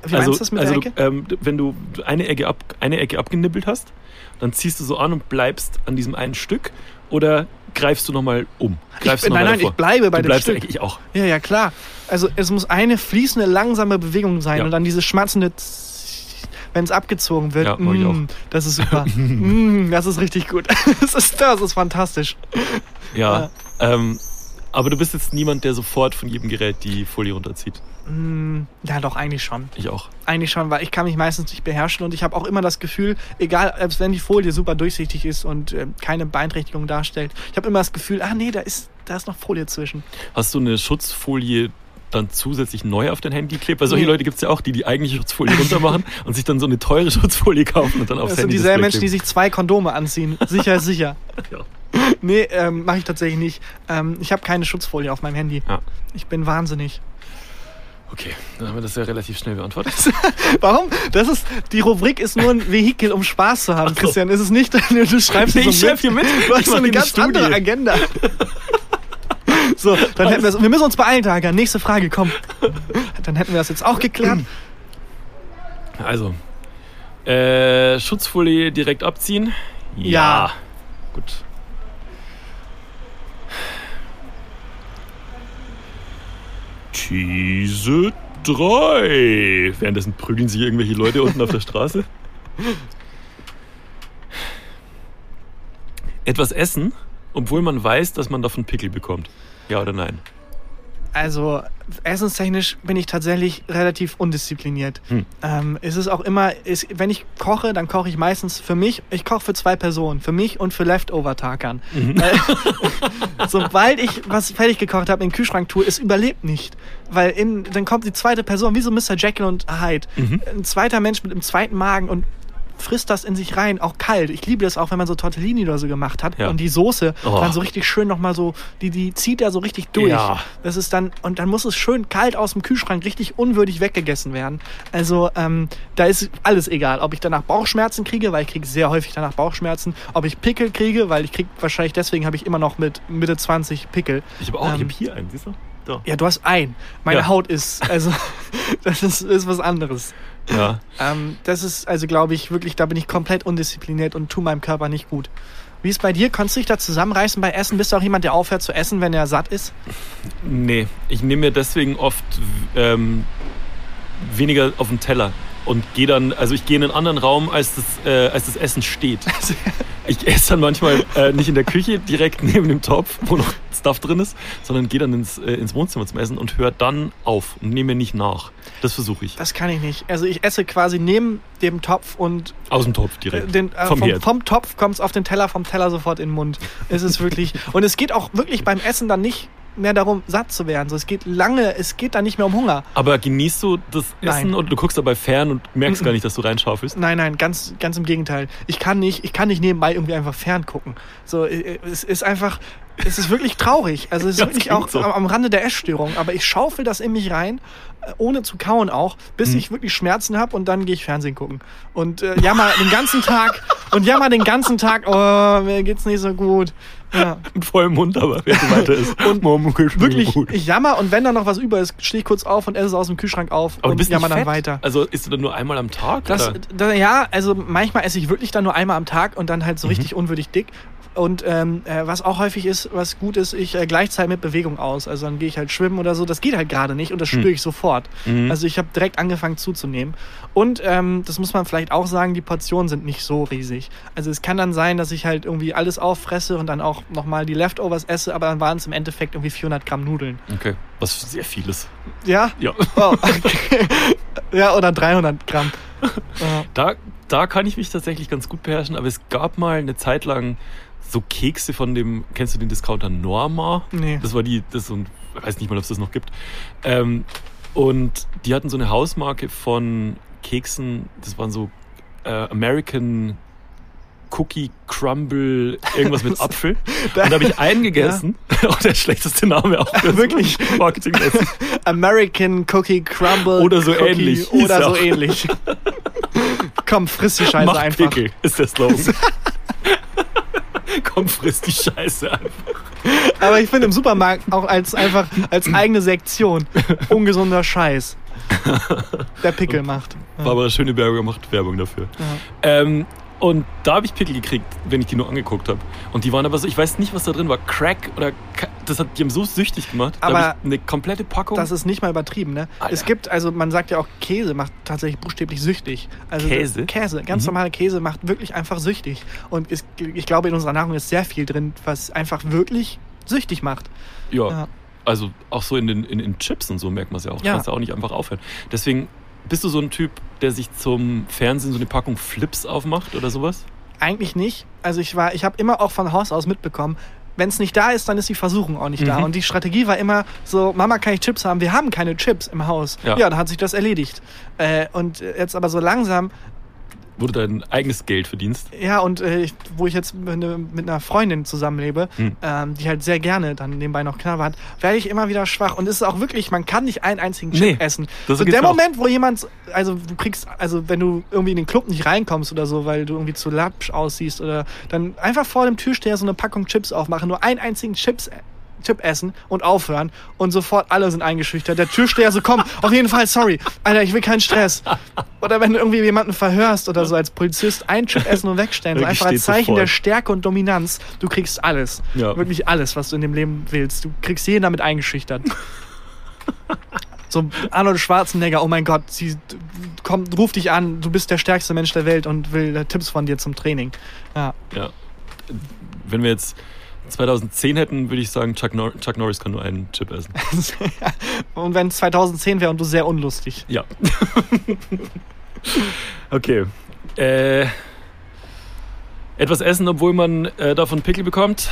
Wie also, meinst du das mit also der Ecke? Ähm, wenn du eine Ecke, ab, eine Ecke abgenibbelt hast, dann ziehst du so an und bleibst an diesem einen Stück oder greifst du nochmal um? Greifst Ich- nein, nein, ich bleibe bei du dem bleibst Stück. Ich auch. Ja, ja, klar. Also es muss eine fließende, langsame Bewegung sein Ja. und dann diese schmatzende, wenn es abgezogen wird. Ja, mm, das ist super. [laughs] mm, das ist richtig gut. [laughs] das, ist, das ist fantastisch. Ja. Ähm, aber du bist jetzt niemand, der sofort von jedem Gerät die Folie runterzieht. Mm, ja, doch, eigentlich schon. Ich auch. Eigentlich schon, weil ich kann mich meistens nicht beherrschen und ich habe auch immer das Gefühl, egal, selbst wenn die Folie super durchsichtig ist und äh, keine Beeinträchtigung darstellt, ich habe immer das Gefühl, ah nee, da ist, da ist noch Folie zwischen. Hast du eine Schutzfolie dann zusätzlich neu auf dein Handy klebt? Weil solche. Leute gibt es ja auch, die die eigentliche Schutzfolie runter machen [laughs] und sich dann so eine teure Schutzfolie kaufen und dann aufs Das sind Handy dieselben Menschen, die sich zwei Kondome anziehen. Sicher, ist [laughs] sicher. Ja. Nee, ähm, mache ich tatsächlich nicht. Ähm, ich habe keine Schutzfolie auf meinem Handy. Ja. Ich bin wahnsinnig. Okay, dann haben wir das ja relativ schnell beantwortet. [laughs] Warum? Das ist, die Rubrik ist nur ein Vehikel, um Spaß zu haben, so. Christian. Es ist nicht, du schreibst Nee, so ich schreib hier mit. Du hast so eine ganz andere Studie. Agenda. So, dann hätten wir Wir müssen uns beeilen, Tager. Nächste Frage, komm. Dann hätten wir das jetzt auch geklärt. Also, äh, Schutzfolie direkt abziehen? Ja. Gut. These 3. Währenddessen prügeln sich irgendwelche Leute unten auf der Straße. Etwas essen, obwohl man weiß, dass man davon Pickel bekommt. Ja oder nein? Also, essenstechnisch bin ich tatsächlich relativ undiszipliniert. Hm. Ähm, es ist auch immer, es, wenn ich koche, dann koche ich meistens für mich. Ich koche für zwei Personen, für mich und für Leftover-Takern. Mhm. [laughs] Sobald ich was fertig gekocht habe, in den Kühlschrank tue, es überlebt nicht. Weil in, dann kommt die zweite Person, wie so Mr. Jekyll und Hyde. Mhm. Ein zweiter Mensch mit einem zweiten Magen und frisst das in sich rein, auch kalt. Ich liebe das auch, wenn man so Tortellini oder so gemacht hat Ja. und die Soße Oh. dann so richtig schön nochmal so, die, die zieht da so richtig durch. Ja. Das ist dann, und dann muss es schön kalt aus dem Kühlschrank richtig unwürdig weggegessen werden. Also, ähm, da ist alles egal. Ob ich danach Bauchschmerzen kriege, weil ich kriege sehr häufig danach Bauchschmerzen. Ob ich Pickel kriege, weil ich kriege wahrscheinlich deswegen habe ich immer noch mit Mitte 20 Pickel. Ich habe auch, ich Ähm, habe hier einen, siehst du? Da. Ja, du hast ein. Meine Ja. Haut ist, also, [laughs] das ist, ist was anderes. Ja. Ähm, das ist, also glaube ich, wirklich, da bin ich komplett undiszipliniert und tu meinem Körper nicht gut. Wie ist bei dir? Konntest du dich da zusammenreißen bei Essen? Bist du auch jemand, der aufhört zu essen, wenn er satt ist? Nee, ich nehme mir deswegen oft ähm, weniger auf den Teller und gehe dann, also ich gehe in einen anderen Raum, als das, äh, als das Essen steht. [laughs] Ich esse dann manchmal äh, nicht in der Küche direkt neben dem Topf, wo noch Stuff drin ist, sondern gehe dann ins, äh, ins Wohnzimmer zum Essen und höre dann auf und nehme mir nicht nach. Das versuche ich. Das kann ich nicht. Also ich esse quasi neben dem Topf und Aus dem Topf äh, direkt. den, äh, vom, vom, vom Topf kommt es auf den Teller, vom Teller sofort in den Mund. Es ist wirklich. und es geht auch wirklich beim Essen dann nicht mehr darum, satt zu werden. So, es geht lange, es geht dann nicht mehr um Hunger. Aber genießt du das Essen Nein. und du guckst dabei fern und merkst gar nicht, dass du reinschaufelst? Nein, nein, ganz, ganz im Gegenteil. Ich kann nicht, ich kann nicht nebenbei irgendwie einfach ferngucken. So, äh, es ist einfach, es ist wirklich traurig. Also es [laughs] ist Ja, wirklich auch so. am, am Rande der Essstörung. Aber ich schaufel das in mich rein, äh, ohne zu kauen auch, bis Mhm. ich wirklich Schmerzen habe und dann gehe ich Fernsehen gucken. Und äh, jammer den ganzen Tag und jammer den ganzen Tag, oh, mir geht's nicht so gut. Ja. [laughs] Mit vollem Mund, aber wer weiter ist. Und Wirklich, gut. ich jammer und wenn da noch was über ist, stehe ich kurz auf und esse es aus dem Kühlschrank auf Aber du und bist jammer nicht dann fett? weiter. Also isst du dann nur einmal am Tag? Das, oder? da, ja, also manchmal esse ich wirklich dann nur einmal am Tag und dann halt Mhm. so richtig unwürdig dick. Und ähm, äh, was auch häufig ist, was gut ist, ich äh, gleichzeitig mit Bewegung aus. Also dann gehe ich halt schwimmen oder so. Das geht halt gerade nicht und das spüre ich sofort. Mhm. Also ich habe direkt angefangen zuzunehmen. Und ähm, das muss man vielleicht auch sagen, die Portionen sind nicht so riesig. Also es kann dann sein, dass ich halt irgendwie alles auffresse und dann auch nochmal die Leftovers esse, aber dann waren es im Endeffekt irgendwie 400 Gramm Nudeln. Okay, was sehr vieles. Ja? Ja. Oh, [laughs] okay. ja, oder 300 Gramm. Da, da kann ich mich tatsächlich ganz gut beherrschen, aber es gab mal eine Zeit lang so Kekse von dem, kennst du den Discounter Norma? Nee. Das war die, das so ein, ich weiß nicht mal, ob es das noch gibt. Ähm, und die hatten so eine Hausmarke von Keksen, das waren so äh, American Cookie Crumble, irgendwas mit [laughs] Apfel. Und da habe ich einen gegessen. Auch [laughs] der schlechteste Name auch. [laughs] Wirklich? Marketingmäßig. American Cookie Crumble. Oder so Cookie, ähnlich, Oder er so auch. ähnlich. Komm, friss die Scheiße Mach einfach. Pickel, ist der Slogan. Komm, friss die Scheiße einfach. Aber ich finde im Supermarkt auch als einfach als eigene Sektion ungesunder Scheiß. Der Pickel macht. Barbara Schöneberger macht Werbung dafür. Ähm, und da habe ich Pickel gekriegt, wenn ich die nur angeguckt habe. Und die waren aber so, ich weiß nicht, was da drin war. Crack oder das hat die haben so süchtig gemacht. Aber eine komplette Packung. Das ist nicht mal übertrieben, ne? Alter. Es gibt, also man sagt ja auch, Käse macht tatsächlich buchstäblich süchtig. Also Käse? Käse, ganz Mhm. normaler Käse macht wirklich einfach süchtig. Und es, ich glaube, in unserer Nahrung ist sehr viel drin, was einfach wirklich süchtig macht. ja. Ja. Also auch so in den in, in Chips und so merkt man es ja auch. Du Ja. kannst ja auch nicht einfach aufhören. Deswegen bist du so ein Typ, der sich zum Fernsehen so eine Packung Flips aufmacht oder sowas? Eigentlich nicht. Also ich war, ich habe immer auch von Haus aus mitbekommen, wenn es nicht da ist, dann ist die Versuchung auch nicht da. Mhm. Und die Strategie war immer so, Mama, kann ich Chips haben? Wir haben keine Chips im Haus. Ja. Ja, dann hat sich das erledigt. Äh, und jetzt aber so langsam, Wo du dein eigenes Geld verdienst. ja, und äh, ich, wo ich jetzt mit, ne- mit einer Freundin zusammenlebe, Hm. ähm, die halt sehr gerne dann nebenbei noch knabbert, werde ich immer wieder schwach. Und es ist auch wirklich, man kann nicht einen einzigen Chip Nee, essen. das so der. Moment, wo jemand, also du kriegst, also wenn du irgendwie in den Club nicht reinkommst oder so, weil du irgendwie zu lapsch aussiehst oder dann einfach vor dem Türsteher so eine Packung Chips aufmachen, nur einen einzigen Chips Chip essen und aufhören und sofort alle sind eingeschüchtert. Der Türsteher so, komm, auf jeden Fall, sorry, Alter, ich will keinen Stress. Oder wenn du irgendwie jemanden verhörst oder so als Polizist, ein Chip essen und wegstellen, so einfach als Zeichen der Stärke und Dominanz, du kriegst alles. Ja. Wirklich alles, was du in dem Leben willst. Du kriegst jeden damit eingeschüchtert. [laughs] So Arnold Schwarzenegger, oh mein Gott, sie kommt, ruft dich an, du bist der stärkste Mensch der Welt und will Tipps von dir zum Training. Ja. Ja. Wenn wir jetzt 2010 hätten, würde ich sagen, Chuck, Nor Chuck Norris kann nur einen Chip essen. [laughs] und wenn es 2010 wäre und du sehr unlustig. Ja. [laughs] okay. Äh, etwas essen, obwohl man äh, davon Pickel bekommt?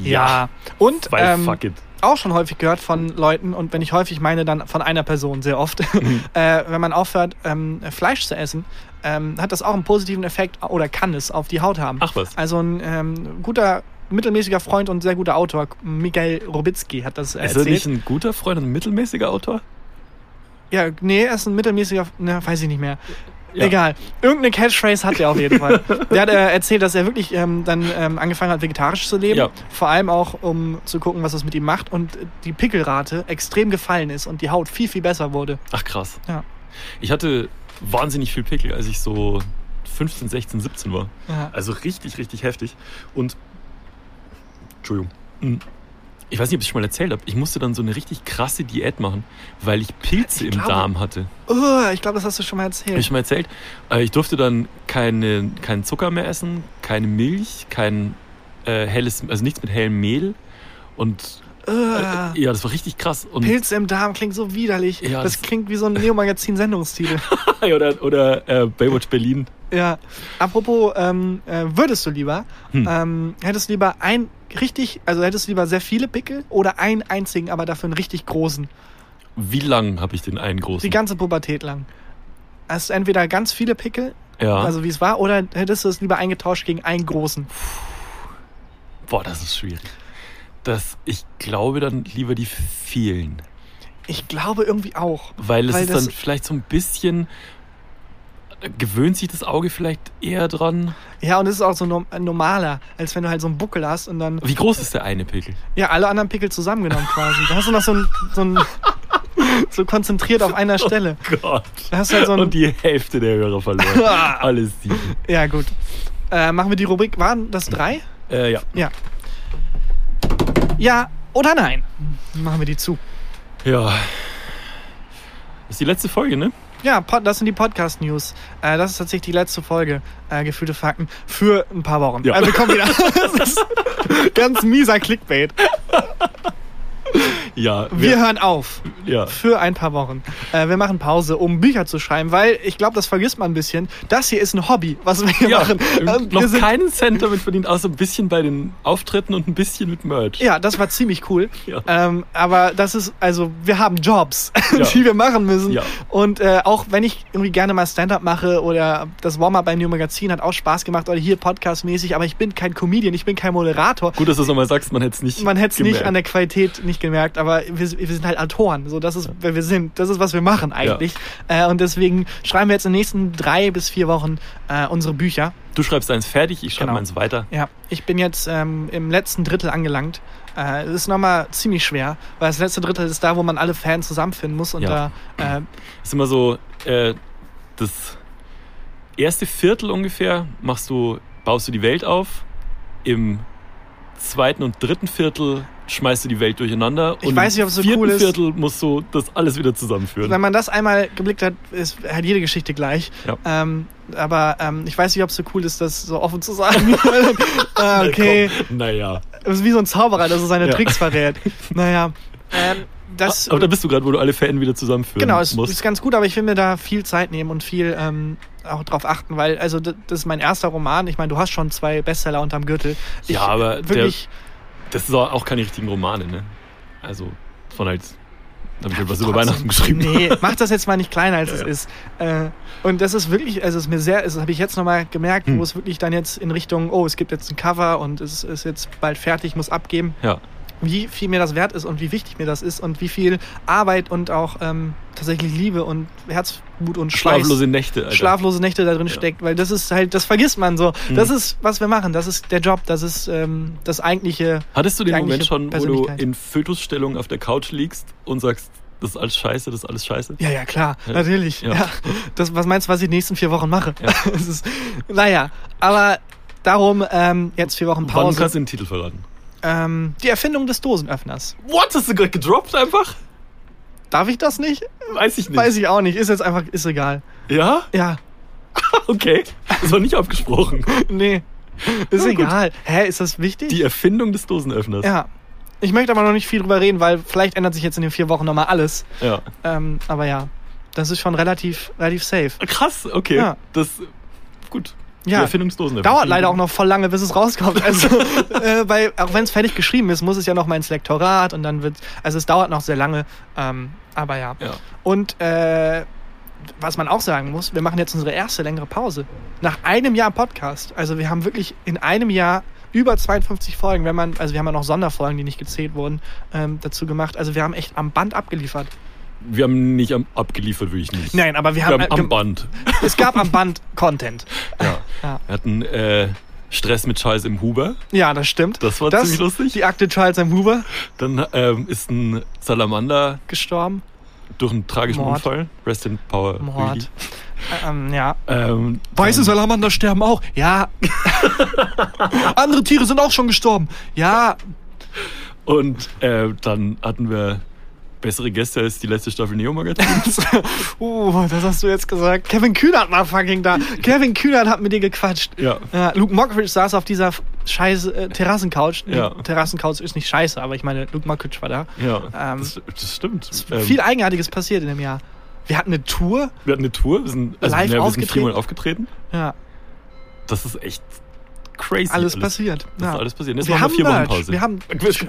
Ja. Und Weil ähm, fuck it. auch schon häufig gehört von Leuten, und wenn ich häufig meine, dann von einer Person sehr oft, [laughs] Mhm. äh, wenn man aufhört, ähm, Fleisch zu essen, ähm, hat das auch einen positiven Effekt oder kann es auf die Haut haben. Ach was. Also ein ähm, guter, mittelmäßiger Freund und sehr guter Autor, Miguel Robitzky, hat das äh, Ist er erzählt. nicht ein guter Freund und ein mittelmäßiger Autor? Ja, nee, er ist ein mittelmäßiger, ne, weiß ich nicht mehr. Ja. Egal. Irgendeine Catchphrase hat er auf jeden Fall. [laughs] Der hat äh, erzählt, dass er wirklich ähm, dann ähm, angefangen hat, vegetarisch zu leben. Ja. Vor allem auch, um zu gucken, was das mit ihm macht. Und die Pickelrate extrem gefallen ist und die Haut viel, viel besser wurde. Ach krass. Ja. Ich hatte wahnsinnig viel Pickel, als ich so 15, 16, 17 war. Ja. Also richtig, richtig heftig. Und. Entschuldigung. Hm. Ich weiß nicht, ob ich es schon mal erzählt habe. Ich musste dann so eine richtig krasse Diät machen, weil ich Pilze Ich im glaube- Darm hatte. Oh, ich glaube, das hast du schon mal Habe ich erzählt. schon mal erzählt. Äh, Ich durfte dann keine, keinen Zucker mehr essen, keine Milch, kein äh, helles, also nichts mit hellem Mehl. Und Uh, ja, das war richtig krass. Und, Pilze im Darm klingt so widerlich. Ja, das das- klingt wie so ein Neo-Magazin-Sendungstitel. [laughs] oder oder äh, Baywatch Berlin. ja. Apropos, ähm, äh, würdest du lieber, Hm. ähm, hättest du lieber ein richtig, also hättest du lieber sehr viele Pickel oder einen einzigen, aber dafür einen richtig großen? Wie lang habe ich den einen großen? Die ganze Pubertät lang. Hast du entweder ganz viele Pickel, ja. also wie es war, oder hättest du es lieber eingetauscht gegen einen großen? Boah, das ist schwierig. Das, ich glaube dann lieber die vielen. Ich glaube irgendwie auch. Weil es Weil ist dann vielleicht so ein bisschen. Gewöhnt sich das Auge vielleicht eher dran? Ja, und es ist auch so norm- normaler, als wenn du halt so einen Buckel hast und dann, Wie groß ist der eine Pickel? ja, alle anderen Pickel zusammengenommen quasi. Da hast du noch so ein, so ein, so konzentriert auf einer [laughs] Stelle. Gott. Da hast du halt so Und die Hälfte der Hörer verloren. [laughs] Alles sieben. ja, gut. Äh, machen wir die Rubrik, waren das drei? Äh, ja. Ja. Ja oder nein? Machen wir die zu. Ja. Das ist die letzte Folge, ne? Ja, das sind die Podcast-News. Äh, das ist tatsächlich die letzte Folge, äh, gefühlte Fakten, für ein paar Wochen. Ja. Wir kommen wieder. [laughs] das ist [laughs] ganz mieser Clickbait. Ja, Wir hören auf. ja. Für ein paar Wochen. Äh, wir machen Pause, um Bücher zu schreiben, weil ich glaube, das vergisst man ein bisschen. Das hier ist ein Hobby, was wir hier ja, machen. Ähm, noch wir keinen Cent damit verdient, außer ein bisschen bei den Auftritten und ein bisschen mit Merch. Ja, das war ziemlich cool. Ja. Ähm, aber das ist, also wir haben Jobs, [laughs] Ja. die wir machen müssen. Ja. Und äh, auch wenn ich irgendwie gerne mal Stand-up mache oder das Warm-up bei New Magazin hat auch Spaß gemacht oder hier Podcast-mäßig, aber ich bin kein Comedian, ich bin kein Moderator. Gut, dass du es nochmal sagst, man hätte es nicht Man hätte es nicht an der Qualität nicht gemerkt, aber wir, wir sind halt Autoren. So, das ist, wer wir sind. Das ist, was wir machen eigentlich. Äh, und deswegen schreiben wir jetzt in den nächsten drei bis vier Wochen äh, unsere Bücher. Du schreibst eins fertig, ich schreibe Genau. meins weiter. Ja, ich bin jetzt ähm, im letzten Drittel angelangt. Äh, Es ist nochmal ziemlich schwer, weil das letzte Drittel ist da, wo man alle Fans zusammenfinden muss. Und Ja. da, äh, [clears throat] ist immer so, äh, das erste Viertel ungefähr machst du, baust du die Welt auf. Im zweiten und dritten Viertel schmeißt du die Welt durcheinander. Ich und weiß nicht, ob es so cool ist. Viertel musst du das alles wieder zusammenführen. wenn man das einmal geblickt hat, ist halt jede Geschichte gleich. Ja. Ähm, aber ähm, ich weiß nicht, ob es so cool ist, das so offen zu sagen. ah, [laughs] okay. Naja. Das ist wie so ein Zauberer, der so seine Ja. Tricks verrät. [laughs] Naja. Ähm, das, Aber da bist du gerade, wo du alle Fäden wieder zusammenführen Genau, es musst. ist ganz gut, aber ich will mir da viel Zeit nehmen und viel ähm, auch drauf achten, weil, also das ist mein erster Roman. Ich meine, du hast schon zwei Bestseller unterm Gürtel. Ich, Ja, aber der- wirklich, das ist auch keine richtigen Romane, ne? Also von halt, da habe ich halt was über Weihnachten geschrieben. Nee, mach das jetzt mal nicht kleiner, als [laughs] Ja, es ja. ist. Äh, und das ist wirklich, also es ist mir sehr, das habe ich jetzt nochmal gemerkt, Hm. wo es wirklich dann jetzt in Richtung, oh, es gibt jetzt ein Cover und es ist jetzt bald fertig, muss abgeben. Ja, wie viel mir das wert ist und wie wichtig mir das ist und wie viel Arbeit und auch ähm, tatsächlich Liebe und Herzblut und Schweiß, schlaflose Nächte, Alter. schlaflose Nächte da drin Ja. steckt, weil das ist halt, das vergisst man so. Mhm. Das ist, was wir machen, das ist der Job, das ist ähm, das eigentliche. Hattest du den Moment schon, wo du in Fötusstellung auf der Couch liegst und sagst, das ist alles scheiße, das ist alles scheiße? Ja, ja, klar, Ja. natürlich. Ja. Ja. Das, was meinst du, was ich die nächsten vier Wochen mache? Ja. [laughs] Ist, naja, aber darum ähm, jetzt vier Wochen Wann Pause. kannst du den Titel verraten? Ähm, die Erfindung des Dosenöffners. What? Hast du gerade gedroppt einfach? Darf ich das nicht? Weiß ich nicht. Weiß ich auch nicht. Ist jetzt einfach, ist egal. Ja? Ja, [laughs] Okay. Das war nicht abgesprochen. nee. Ist Ja, gut. egal. Hä, ist das wichtig? Die Erfindung des Dosenöffners. ja. Ich möchte aber noch nicht viel drüber reden, weil vielleicht ändert sich jetzt in den vier Wochen nochmal alles. ja. Ähm, aber ja, das ist schon relativ, relativ safe. Krass, okay. Ja. Das, gut. Die Ja, Erfindung des Dosenöffners. dauert leider auch noch voll lange, bis es rauskommt. Also, [laughs] äh, weil, auch wenn es fertig geschrieben ist, muss es ja noch mal ins Lektorat und dann wird, also es dauert noch sehr lange. Ähm, aber ja. Ja. Und äh, was man auch sagen muss, wir machen jetzt unsere erste längere Pause. Nach einem Jahr Podcast. Also wir haben wirklich in einem Jahr über 52 Folgen, wenn man, also wir haben ja noch Sonderfolgen, die nicht gezählt wurden, ähm, dazu gemacht. Also wir haben echt am Band abgeliefert. Wir haben nicht am, abgeliefert, würde ich nicht. Nein, aber wir Wir haben, haben äh, am Band. [laughs] es gab am Band Content. [laughs] Ja. Ja. Wir hatten äh, Stress mit Scheiß im Huber. Ja, das stimmt. Das war ziemlich lustig. Die Akte Charles M. Huber Dann ähm, ist ein Salamander gestorben. durch einen tragischen Mord. Unfall. Rest in Power. Mord. Ähm, ja. Ähm, Weiße Salamander sterben auch. Ja. [laughs] Andere Tiere sind auch schon gestorben. Ja. Und äh, dann hatten wir bessere Gäste als die letzte Staffel Neo Magazin. [laughs] uh, das hast du jetzt gesagt. Kevin Kühnert war fucking da. Kevin Kühnert hat mit dir gequatscht. ja. Ja, Luke Mockridge saß auf dieser scheiß äh, Terrassencouch. Nee, Ja. Terrassencouch ist nicht scheiße, aber ich meine, Luke Mockridge war da. Ja, Ähm, das, das stimmt. Ähm, viel Eigenartiges passiert in dem Jahr. Wir hatten eine Tour. wir hatten eine Tour, wir sind, also, Live ja, wir sind aufgetreten. viermal aufgetreten. Ja, Das ist echt crazy. alles, passiert. Das ja. ist alles passiert. Jetzt Wir machen wir haben vier Wochen Merch. Pause. Wir haben.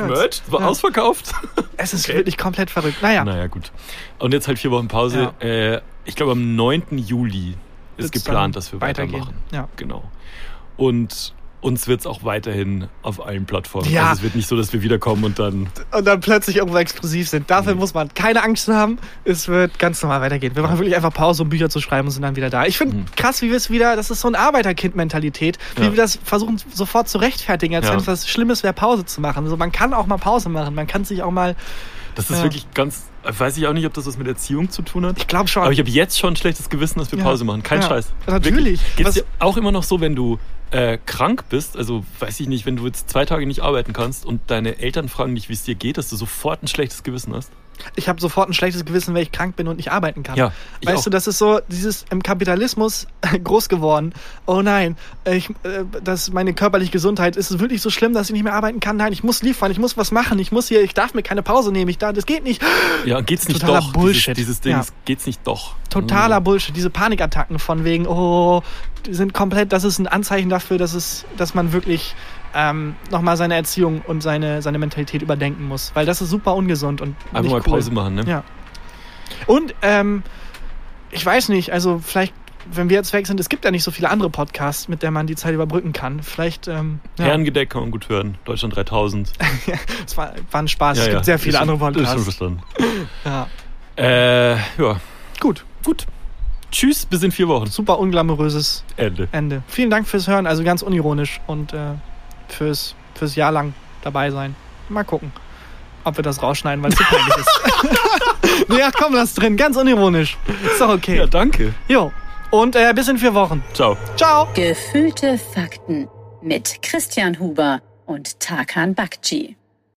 Merch? War Ja. ausverkauft? [laughs] Es ist Okay. wirklich komplett verrückt. Naja, Naja, gut. Und jetzt halt vier Wochen Pause. Äh, ich glaube, am 9. Juli ist wird's geplant, dass wir weitergehen. weitermachen. Ja. Genau. Und uns wird es auch weiterhin auf allen Plattformen. Ja. Also es wird nicht so, dass wir wiederkommen und dann. und dann plötzlich irgendwo exklusiv sind. Dafür Mhm. muss man keine Angst haben. Es wird ganz normal weitergehen. Wir machen wirklich einfach Pause, um Bücher zu schreiben und sind dann wieder da. Ich finde Mhm. krass, wie wir es wieder, das ist so eine Arbeiterkind-Mentalität, wie Ja. wir das versuchen sofort zu rechtfertigen, als Ja. wenn es was Schlimmes wäre, Pause zu machen. Also man kann auch mal Pause machen. Man kann sich auch mal, Das ist Ja. wirklich ganz. Weiß ich auch nicht, ob das was mit Erziehung zu tun hat. ich glaube schon. Aber ich habe jetzt schon ein schlechtes Gewissen, dass wir. Pause machen. Kein. Scheiß. Natürlich. Geht es auch immer noch so, wenn du äh, krank bist, also weiß ich nicht, wenn du jetzt zwei Tage nicht arbeiten kannst und deine Eltern fragen dich, wie es dir geht, dass du sofort ein schlechtes Gewissen hast? Ich habe sofort ein schlechtes Gewissen, wenn ich krank bin und nicht arbeiten kann. Ja, weißt auch. du, das ist so dieses im Kapitalismus [laughs] groß geworden. Oh nein, ich, äh, das meine körperliche Gesundheit ist es wirklich so schlimm, dass ich nicht mehr arbeiten kann. Nein, ich muss liefern, ich muss was machen, ich muss hier, ich darf mir keine Pause nehmen, ich da, das geht nicht. [gasps] Ja, geht's nicht Totaler doch? Bullshit. Dieses, dieses Ding, Ja. geht's nicht doch. Totaler Bullshit, diese Panikattacken von wegen, oh, die sind komplett, das ist ein Anzeichen dafür, dass es, dass man wirklich ähm, nochmal seine Erziehung und seine, seine Mentalität überdenken muss. Weil das ist super ungesund und Einfach mal cool. Pause machen, ne? Ja. Und ähm, ich weiß nicht, also vielleicht, wenn wir jetzt weg sind, es gibt ja nicht so viele andere Podcasts, mit der man die Zeit überbrücken kann. Vielleicht, ähm, ja, Herrengedeck kann man gut hören. Deutschland 3000. [laughs] es war, war ein Spaß. Ja, es ja. gibt sehr viele Ist andere schon- ist schon Podcasts. [laughs] Ja. Äh, ja, Gut, gut. Tschüss, bis in vier Wochen. super unglamouröses Ende. Ende. Vielen Dank fürs Hören, also ganz unironisch und äh, fürs, fürs Jahr lang dabei sein. Mal gucken, ob wir das rausschneiden, weil es so peinlich ist. [laughs] ach komm, lass drin, ganz unironisch. Ist doch okay. Ja, danke. Jo. Und äh, bis in vier Wochen. Ciao. Ciao. Gefühlte Fakten mit Christian Huber und Tarkan Bakci.